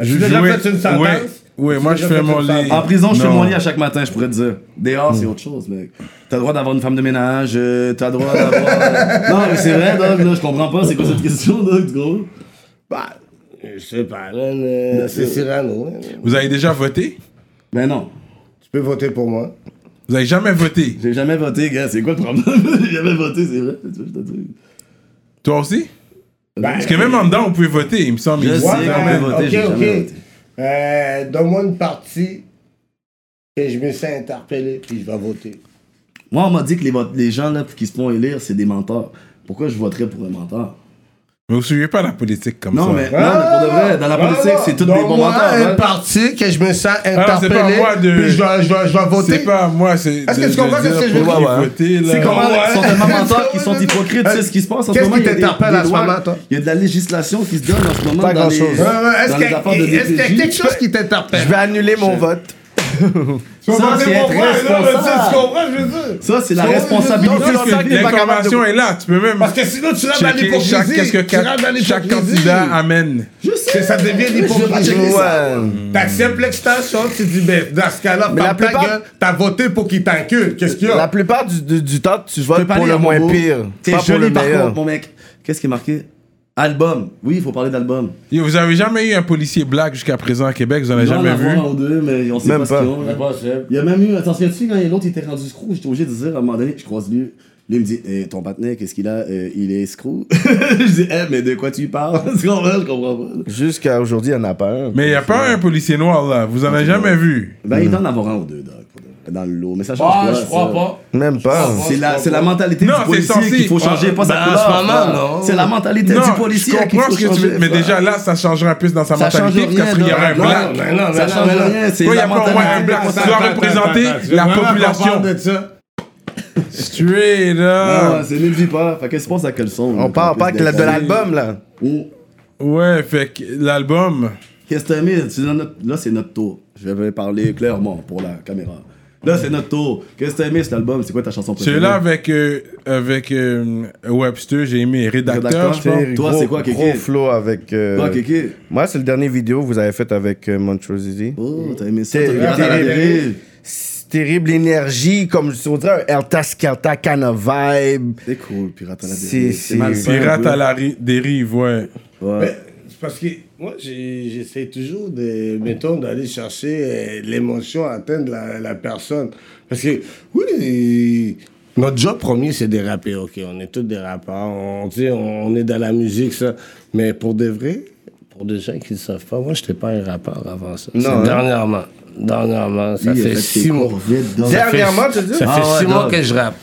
Je J'ai déjà fait une sentence. Oui, oui moi je fais fait mon lit. En prison, je fais mon lit à chaque matin, je pourrais te dire. Dehors, c'est autre chose, mec. T'as le droit d'avoir une femme de ménage, euh, t'as le droit d'avoir. *laughs* non, mais c'est vrai, Dog, là, je comprends pas, c'est quoi cette question, Dog, du gros? Bah, je sais pas, euh, C'est Cyrano. hein. Vous avez déjà voté? Ben non. Tu peux voter pour moi. Vous avez jamais voté? J'ai jamais voté, gars, c'est quoi le problème? *laughs* J'ai jamais voté, c'est vrai. Toi aussi? Parce que même en dedans, vous pouvez voter, il me semble. Je sais qu'on ben, peut voter, j'ai voté. Euh, Donne-moi une partie que je me sens interpellé, puis je vais voter. Moi, on m'a dit que les gens là, qui se font élire, c'est des menteurs. Pourquoi je voterais pour un menteur? Mais vous suivez pas la politique comme ça. Non, mais, non, mais pour de vrai, dans la politique, c'est tous des bons moi, menteurs. un hein. parti que je me sens c'est pas interpellé, moi de- puis je dois, je dois, je dois voter. C'est pas moi, c'est. Est-ce que tu comprends ce que je veux dire? C'est comment Ouais. ils sont tellement *laughs* menteurs qu'ils sont hypocrites, tu sais ce qui se passe en ce Qu'est-ce moment? qui il y a des- t'interpelle à ce moment, toi? Il y a de la législation qui se donne en ce moment Pas grand-chose. Est-ce qu'il y a- quelque chose qui t'interpelle? Je vais annuler mon vote. *laughs* Ça, c'est pour être responsable. mais tu sais, Tu comprends, je veux dire? Ça, c'est la responsabilité. l'information est là, tu peux même. Parce que sinon, tu rentres dans l'hypocrisie. chaque, candidat amène. Je sais. Que ça devient l'hypocrisie. T'acceptes l'extension, tu dis, ben, dans ce cas-là, la ferme ta gueule, t'as voté pour qu'il t'encule. Qu'est-ce qu'il y La a? plupart du, temps, tu votes pour le moins pire. T'es Pas pour le joli par contre, mon mec. Qu'est-ce qui est marqué? Album. Oui, il faut parler d'album. Yo, Vous avez jamais eu un policier black jusqu'à présent à Québec, vous en avez Il doit en jamais vu? avoir un ou deux, mais on sait Même pas, ce pas. ont. là. Il y a même eu, t'en souviens-tu, quand l'autre était rendu screw, j'étais obligé de dire à un moment donné, je croise lui, lui il me dit, Eh, ton partenaire, qu'est-ce qu'il a? Euh, Il est screw. *laughs* je dis, eh, mais de quoi tu parles? *laughs* Comprends? Je comprends pas. Jusqu'à aujourd'hui, il n'y en a pas un. Mais il n'y a pas un policier noir là, vous en avez jamais vu? Ben, il doit en avoir un ou deux, de- dans le lot. Mais ça change Ah, quoi je crois ça? pas. Même pas. C'est la, c'est la mentalité Non, du c'est policier qu'il faut changer, pas sa couleur. non. C'est la mentalité Non, du policier je qu'il comprends faut ce que tu changer, mais déjà là, ça changerait un peu dans sa mentalité, parce rien, qu'il y aurait un black. Non, non, Ça non, change non, non. rien, c'est Toi, il y la a pas au moins un mentalité. black. Tu dois représenter la population. Straight up. c'est ne le dis pas. Fait qu'est-ce que tu penses à quel son? On parle pas de l'album, là. Ouais, fait que l'album. Qu'est-ce que t'as mis? Là, c'est notre tour. Je vais parler clairement pour la caméra. Là, c'est notre tour. Qu'est-ce que t'as aimé cet album? C'est quoi ta chanson préférée? Celui-là avec, euh, avec euh, Webster, j'ai aimé rédacteur, Rédacteur, je pense. c'est- Toi, c'est quoi, Kéké? Gros flow avec. euh, Toi, Kéké? Moi, c'est le dernier vidéo que vous avez fait avec euh, Montrose Oh, t'as aimé ça? C'est- T'as regardé la terrible. télé. C'est terrible énergie, comme on dirait un Elta Skelta kind of vibe. C'est cool, Pirate à la C'est- dérive. c'est- malsain, Pirate un peu. à la ri- dérive, ouais. Ouais. Mais c'est parce que moi, j'essaie toujours de, mettons, d'aller chercher euh, l'émotion, atteindre la, la personne. Parce que, oui, notre job premier, c'est de rapper, ok. On est tous des rappeurs, on, dit, on est dans la musique, ça. Mais pour de vrai, pour des gens qui ne savent pas, moi, je n'étais pas un rappeur avant ça. Non, hein? Dernièrement. Dernièrement, ça Lui, fait six mois. Dernièrement, tu dis? Ça fait Ah ouais, six mois que je rappe.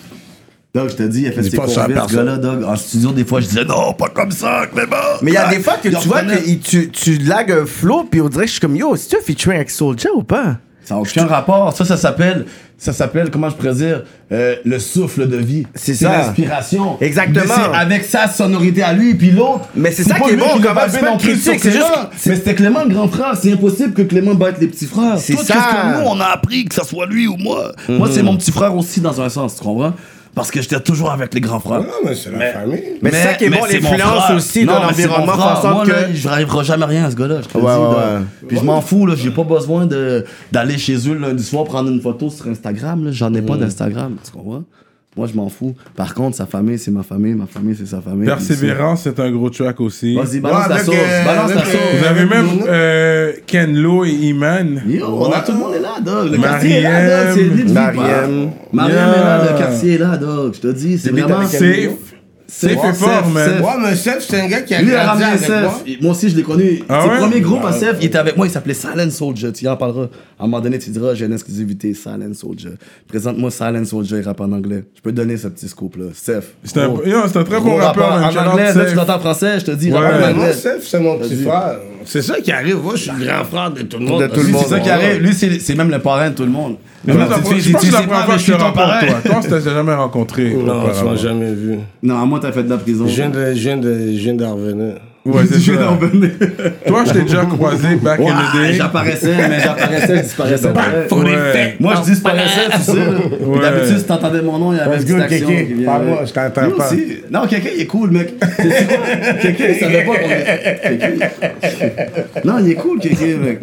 Dog, je te dis, il a fait ses vite, ce gars-là, dog. En studio, des fois, je disais, non, pas comme ça, Clément. Mais il y a des fois que tu vois que tu, tu lagues un flow, puis on dirait que je suis comme yo, si tu as featuring avec Soulja ou pas? Ça n'a aucun rapport. Ça, ça s'appelle, ça s'appelle, comment je pourrais dire, euh, le souffle de vie. C'est ça. l'inspiration. Exactement. C'est avec sa sonorité à lui, puis l'autre. Mais c'est ça qui est bon, comment critique, c'est juste Mais c'était Clément le grand frère. C'est impossible que Clément batte les petits frères. C'est ça. ce que nous, on a appris, que ça soit lui ou moi? Moi, c'est mon petit frère aussi, dans un sens, tu comprends? Parce que j'étais toujours avec les grands frères. Non, mais c'est la famille. Mais, c'est ça qui est bon, l'influence aussi Non, de l'environnement, façon Moi, que. je n'arriverai jamais à rien à ce gars-là, je te Ouais, dis. ouais. Puis je m'en fous, là, j'ai pas besoin de- d'aller chez eux le lundi soir prendre une photo sur Instagram, là. j'en ai Mm. pas d'Instagram, tu comprends? Moi, je m'en fous. Par contre, sa famille, c'est ma famille, ma famille, c'est sa famille. Persévérance, c'est un gros track aussi. Vas-y, balance avec, sauce, euh, balance la avec, sauce. Vous avez même euh, Ken Lo et Iman. Yo, on a tout le monde est là, dog. Le quartier est là, dog. Mariem. Mariem est là, le quartier est là, dog. Je te dis, c'est vraiment. Safe. Ouais, est fort, Seth, man. Ouais, mais Seth, c'est un gars qui a Lui a grandi ramené avec moi. Moi aussi, je l'ai connu. Ah Ses ouais? premiers groupes à Seth, il était avec moi, il s'appelait Silent Soldier. Tu y en parleras. À un moment donné, tu diras, j'ai une exclusivité, Silent Soldier. Présente-moi Silent Soldier, il rappe en anglais. Je peux te donner ce petit scoop-là. Seth. C'est un, gros- yo, c'est un très gros bon rappeur, man. En Shout out anglais, là, Safe. tu l'entends en français, je te dis, Ouais. rappe en Mais anglais. moi, Seth, c'est mon petit frère. C'est ça qui arrive. Moi, je suis le grand frère de tout le monde. De tout le Lui, monde. c'est ça qui arrive. Lui, c'est même le parrain de tout le monde. Mais tu sais la pas, première fois que je te suis ton rencontre, parrain. toi. Toi, on s'était jamais rencontré. Non, tu m'as jamais vu. Non, moi, t'as fait de la prison. Je viens de, je viens de, je viens d'en revenir. Ouais, c'est Je viens ça. d'en venir. Toi, je t'ai déjà croisé back Ouais, in the day. J'apparaissais, mais j'apparaissais, je disparaissais. Ouais. Moi, je disparaissais, tu sais. D'habitude, si t'entendais mon nom, il y avait une petite action qui vient. Parle-moi, je t'entends pas. aussi. Non, quelqu'un, il est cool, mec. Quelqu'un, il savait pas qu'on. Non, il est cool, quelqu'un, mec.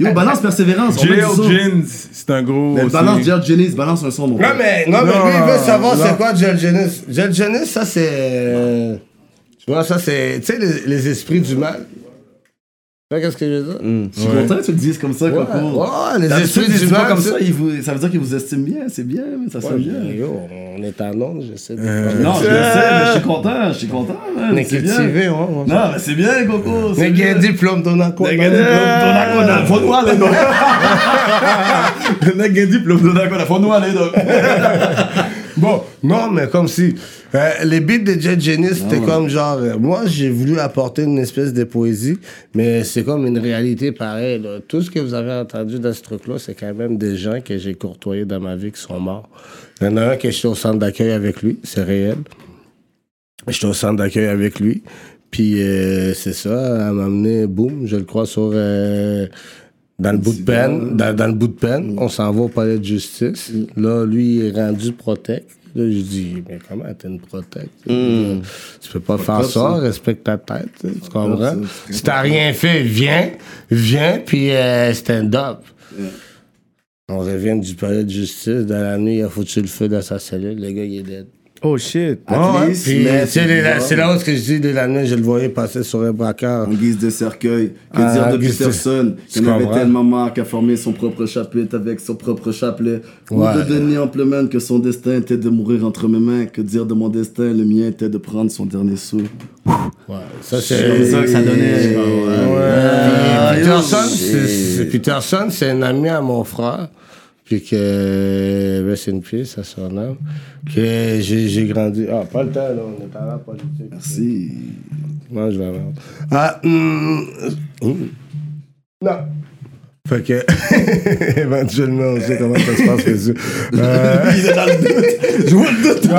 Yo, balance persévérance. Jail. Jeans, c'est un gros. Balance Jail Jennings, balance un son, Non, mais, non, mais Non, lui, il veut savoir c'est quoi Gel Genis. Gel Genis, ça, c'est. Euh, Tu vois, ça, c'est. Tu sais, les, les esprits du mal. Tu vois, qu'est-ce que je veux dire? Je suis content que tu le dises comme ça, Coco. ouais, les esprits du mal, comme ça, sais. vous- ça veut dire qu'il vous estime bien, c'est bien, mais ça sonne Ouais, bien. yo, on est en onde, j'essaie de. Non, je sais, mais je suis content, je suis content, man. On est c'est bien. cultivé, ouais. ouais. Non, mais c'est bien, Coco. c'est Mais bien. *laughs* un diplôme d'un quoi? Le gars diplôme Donacona, faut nous aller, donc. Le gars diplôme Donacona, faut nous aller, donc. Bon, non, mais comme si. euh, les beats de Jet Genius, c'était comme genre. euh, moi, j'ai voulu apporter une espèce de poésie, mais c'est comme une réalité pareille. là. Tout ce que vous avez entendu dans ce truc-là, c'est quand même des gens que j'ai courtoyés dans ma vie qui sont morts. Il y en a un que j'étais au centre d'accueil avec lui, c'est réel. J'étais au centre d'accueil avec lui. Puis euh, c'est ça, elle m'a amené, boum, je le crois, sur. euh, dans le bout de peine, dans, dans le bout de peine, on s'en va au palais de justice. Là, lui, il est rendu protect. Là, je dis, mais comment t'es une protect? Tu peux pas faire ça, respecte ta tête, tu tu comprends? Si t'as rien fait, viens, viens, puis euh, stand-up. On revient du palais de justice, dans la nuit, il a foutu le feu dans sa cellule, le gars, il est dead. Oh shit. Bon. c'est là où ce que je dis de la nuit, je le voyais passer sur un braquard. En guise de cercueil. Que Ah, dire de de- Peterson, qui en avait tellement marre qu'à former son propre chapitre avec son propre chapelet. Ouais. Ou de Denis Ampleman que son destin était de mourir entre mes mains. Que dire de mon destin, le mien était de prendre son dernier sou. Ouais, ça, C'est c'est ça que ça donnait. Ouais. Peterson, c'est un ami à mon frère. Puis que, rest in peace, ça son nom. Que j'ai grandi. Ah, pas le temps, là, on est à la politique. Merci. Mange la merde. Ah, hum. Non. Fait que, *laughs* éventuellement, on sait comment ça se passe, yeux. Euh, *laughs* Il est dans le doute. Je vois le doute. non,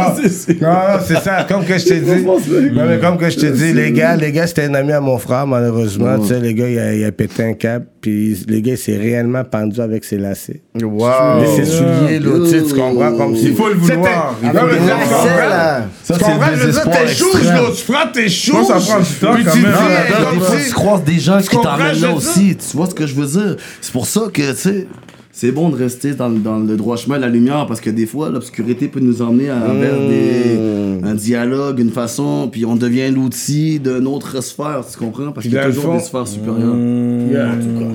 non, c'est ça. Comme que je t'ai dit. Non, mais comme que je t'ai dit, les gars, les gars, c'était un ami à mon frère, malheureusement. Tu sais, les gars, il a, il a pété un câble. Puis les gars, il s'est réellement pendu avec ses lacets. Wow. Mais ses souliers, là, tu sais, tu comprends comme si. Il faut le vouloir. C'était- Il faut Non, mais le tu comprends? là. Ça, Tu c'est comprends? le Je veux dire, tes extrême. là, tu prends tes que ça prend du temps, quand tu même. des fois, tu croises des gens qui t'emmènent là aussi. Tu vois ce que je veux dire? C'est pour ça que, tu sais, c'est bon de rester dans, le- dans le droit chemin de la lumière parce que des fois, l'obscurité peut nous emmener à vers des, un dialogue, une façon, puis on devient l'outil d'une autre sphère, tu comprends? Parce qu'il y a toujours fond- des sphères supérieures. Yeah, en tout cas.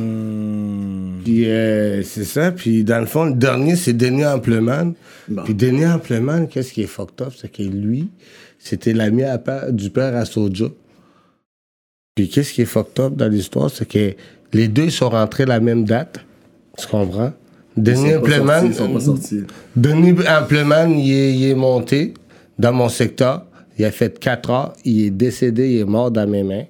Puis euh, c'est ça. Puis dans le fond, le dernier, c'est Denis Ampleman. Bon. Puis Denis Ampleman, qu'est-ce qui est fucked up? C'est que lui, c'était l'ami à pa- du père à Soja. Puis qu'est-ce qui est fucked up dans l'histoire? C'est que les deux sont rentrés la même date. Tu comprends? Denis pas pas sortis. Denis Ampleman, il est, il est monté dans mon secteur. Il a fait 4 heures. Il est décédé, il est mort dans mes mains,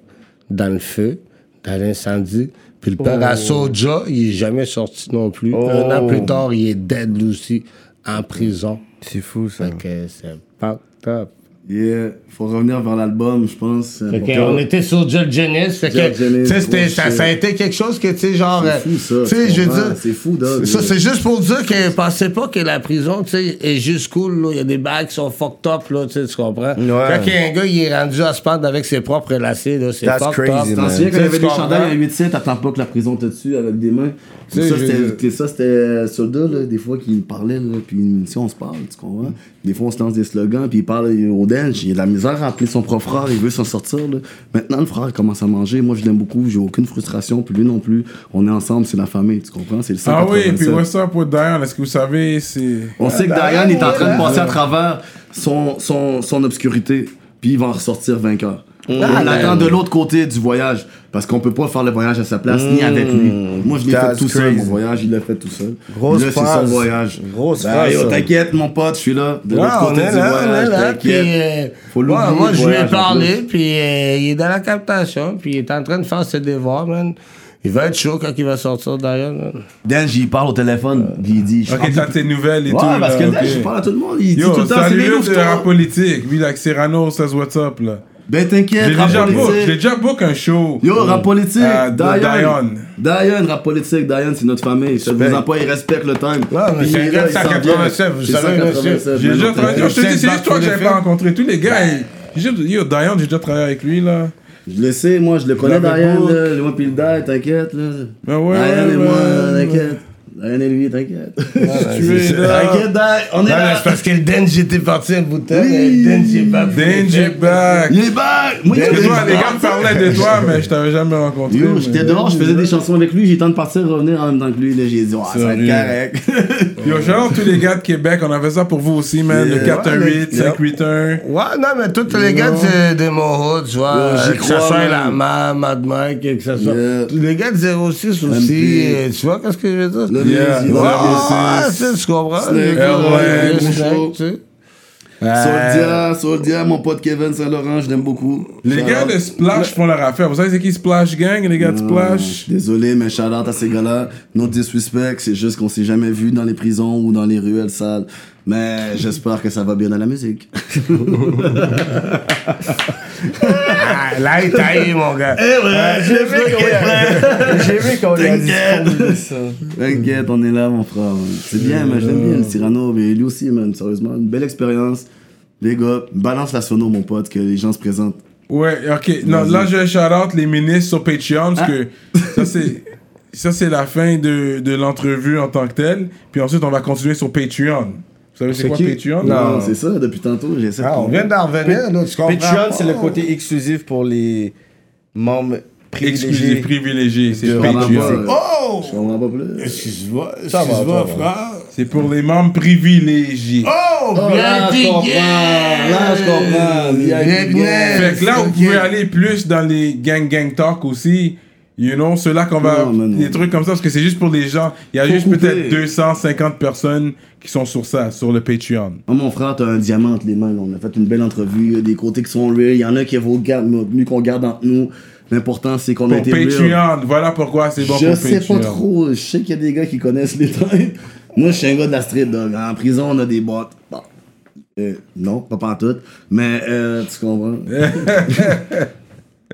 dans le feu, dans l'incendie. Puis le père à Soja, il est jamais sorti non plus. Un an plus tard, il est dead aussi, en prison. C'est fou ça. Fait que c'est fucked up. Yeah, faut revenir vers l'album, je pense. important. on était sur. Fait que, tu sais, c'était- ça, a été quelque chose que, tu sais, genre. C'est fou, ça, euh, Tu sais, tu je veux comprends? dire. C'est fou, dog. Ça, c'est juste pour dire que pensez pas que la prison, tu sais, est juste cool, là. Il y a des bags qui sont fucked up, là, tu sais, tu comprends? Quand il y a un gars, il est rendu à se pendre avec ses propres lacets, là, c'est That's fucked crazy, up. T'en souviens quand il y avait des chandails à 8 7 t'attends pas que la prison te tue avec des mains. Ça, c'était ça, c'était euh, soldat, là, des fois, qui parlait, là, puis si on se parle, tu comprends? Des fois, on se lance des slogans, puis il parle au Il a de la misère à appeler son propre frère, il veut s'en sortir. Là. Maintenant, le frère il commence à manger, moi je l'aime beaucoup, j'ai aucune frustration, puis lui non plus. On est ensemble, c'est la famille, tu comprends? C'est le Ah oui, 187. puis what's up with Diane? Est-ce que vous savez, c'est. On sait que Diane est en train de passer à travers son, son, son obscurité, puis il va en ressortir vainqueur. on l'attend de l'autre côté du voyage, parce qu'on peut pas faire le voyage à sa place, ni avec lui. Moi, je l'ai fait tout seul, mon crazy. voyage, il l'a fait tout seul. Grosse là, c'est son voyage. Grosse yo, ça. t'inquiète, mon pote, je suis là. De Ouais, l'autre on côté est du là, on est voyage, là, puis, t'inquiète. euh, Faut ouais, l'oublier, moi, le je lui ai parlé, puis euh, il est dans la captation, puis il est en train de faire ses devoirs, man. Il va être chaud quand il va sortir d'ailleurs. Dan, j'y parle au téléphone, puis il dit... je Ok, t'as tes nouvelles et Ouais, tout. parce que là, Dan, ok. je parle à tout le monde, il dit Yo, tout le temps, c'est salut les le loups, de rap politique. Lui, avec Cyrano, ça se what's up, là. Ben t'inquiète, J'ai rap déjà book, politique. j'ai déjà book un show. Yo, rap politique, Euh, de Diane. Diane, rap politique, Diane, c'est notre famille. Faites-vous-en pas, il respecte le time. Ouais, c'est là, un il gars de s'en 187, vous savez, monsieur. 187, J'ai déjà travaillé. Je te dis, c'est juste toi que j'avais pas rencontré. Tous les gars, ils- yo, Diane, j'ai déjà travaillé avec lui, là. Je le sais, moi, je le connais, Diane. Moi, puis le Diane, t'inquiète, là. Ben ouais, Diane ouais, et moi, ouais. t'inquiète. Et lui, t'inquiète. Là. *laughs* T'inquiète, Diane, on est là. c'est parce que le Denji était parti un bout de temps, Oui. Denji est back. Il est back! Moi, il Parce que est toi, les gars me parlaient de toi, mais je t'avais jamais rencontré. Yo, j'étais dehors, je faisais des chansons avec lui, j'ai eu le temps de partir, revenir en même temps que lui. Là, j'ai dit, ouais, ça va être correct. *laughs* Yo, shout out tous les gars de Québec, on avait ça pour vous aussi, man. Le Yeah. 418, Ouais, 581. Ouais, non, mais tous les gars de, de mon hood, tu vois, euh, que ça crois, soit la MAM, Mad Mike, que ça soit. Yeah. Les gars de 06 aussi, euh, tu vois, qu'est-ce que je veux dire? Le Yeah. Ouais, Ouais, ouais, tu comprends? Les gars, ouais, Soldia, Soldia, mon pote Kevin Saint-Laurent, je l'aime beaucoup. Les Shout gars out. de Splash font leur affaire. Vous savez c'est qui Splash Gang, les gars de Splash? Désolé, mais shout out à ces gars-là. No disrespect, c'est juste qu'on s'est jamais vu dans les prisons ou dans les ruelles sales. Mais j'espère que ça va bien dans la musique. Ah, *laughs* là, il t'a eu, mon gars. J'ai vu qu'on *laughs* J'ai vu qu'on a dit ça. T'inquiète, on est là, mon frère. C'est bien, mais j'aime bien le Cyrano. Mais lui aussi, man, sérieusement, une belle expérience. Les gars, balance la sono, mon pote, que les gens se présentent. Ouais, ok. Non, là, je shout out les ministres sur Patreon parce que ça, c'est. Ça, c'est la fin de, de l'entrevue en tant que telle. Puis ensuite, on va continuer sur Patreon. Vous savez, c'est quoi qui? Patreon? Non, c'est ça, depuis tantôt, j'essaie de Ah, on vient d'en revenir, là, tu comprends? Patreon, c'est le côté exclusif pour les membres privilégiés. Exclusif, privilégié. C'est Patreon. pas, Oh! Je comprends pas plus. Excuse-moi, Ça va, excuse-moi, ça va. frère. C'est pour les membres privilégiés. Oh, Oh, bien là, je comprends. Là, je comprends. Bien, bien. Fait que là, vous pouvez aller plus dans les gang gang talk aussi. You know, ceux-là qu'on va. Non, mais non. Des trucs comme ça, parce que c'est juste pour les gens. Il y a Faut juste peut-être 250 personnes qui sont sur ça, sur le Patreon. Oh, mon frère, t'as un diamant entre les mains. là. On a fait une belle entrevue. Il y a des côtés qui sont real. Il y en a qui vaut mieux qu'on garde entre nous. L'important, c'est qu'on a été real. Patreon, voilà pourquoi c'est bon je pour sais Patreon. pas trop. Je sais qu'il y a des gars qui connaissent les types. Moi, je suis un gars de la street, dog. En prison, on a des boîtes. Bon. Euh, non, pas pantoute. Mais euh, tu comprends? *laughs*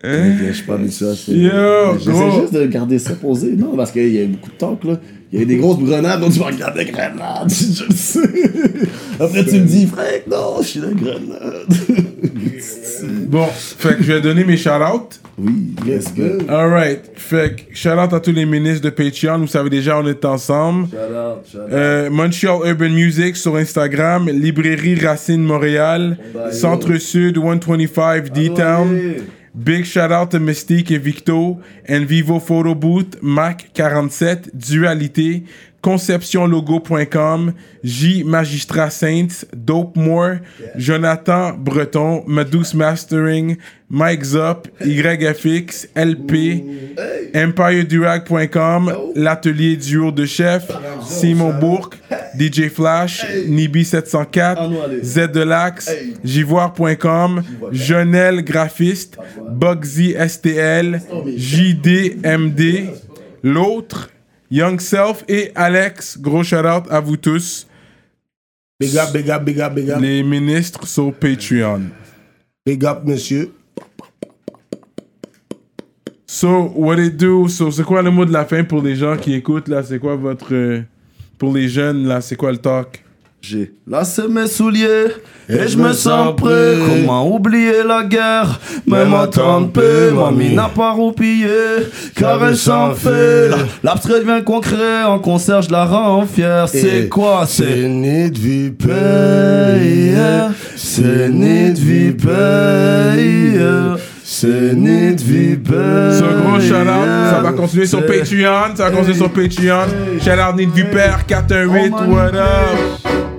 Ok, je suis pas habitué à ça. Yo, J'essaie juste de garder ça posé. Non, parce qu'il y a eu beaucoup de talk, là. Il y a eu des grosses grenades, donc tu vas regarder des grenades. *laughs* Je le sais. Après, tu me dis, frère, non, je suis la grenade. *laughs* Bon, fait que je vais donner mes shout-outs. oui, let's go. Alright. Fait que shout-out à tous les ministres de Patreon. Vous savez déjà, on est ensemble. Shout out, shout out. Euh, Montreal Urban Music sur Instagram, Librairie Racine Montréal, Centre Sud 125 D-Town. Big shout out to Mystique et Victo, Envivo Photo Booth, Mac 47, Dualité, conceptionlogo.com, J Magistrat Saints, Dope More, Jonathan Breton, Medus Mastering, Mike Zop, YFX, LP, EmpireDurag.com, L'Atelier Duo de Chef, Simon Bourque, *laughs* DJ Flash, Nibi704, Z de l'Axe, Jivoire.com, Jonel Graphiste, Bugsy STL, JDMD, L'autre, Young Self et Alex. Gros shout out à vous tous, Big up, big up, big up, big up. les ministres sur Patreon. Big up, monsieur. So, what it do? So, c'est quoi le mot de la fin pour les gens qui écoutent là? C'est quoi votre. euh, pour les jeunes là, c'est quoi le talk? J'ai lassé mes souliers et je me sens prêt. Comment oublier la guerre? Même en trempé, mamie n'a pas roupillé car elle s'en fait. L'abstrait devient concret, en concert je la rends fière. C'est quoi? C'est ni de vie c'est ni de vie vie paye. So, gros shout out. Ça va continuer sur Patreon. Ça va continuer sur Patreon. Shout out Nid Vipère 418. Oh, man. What up?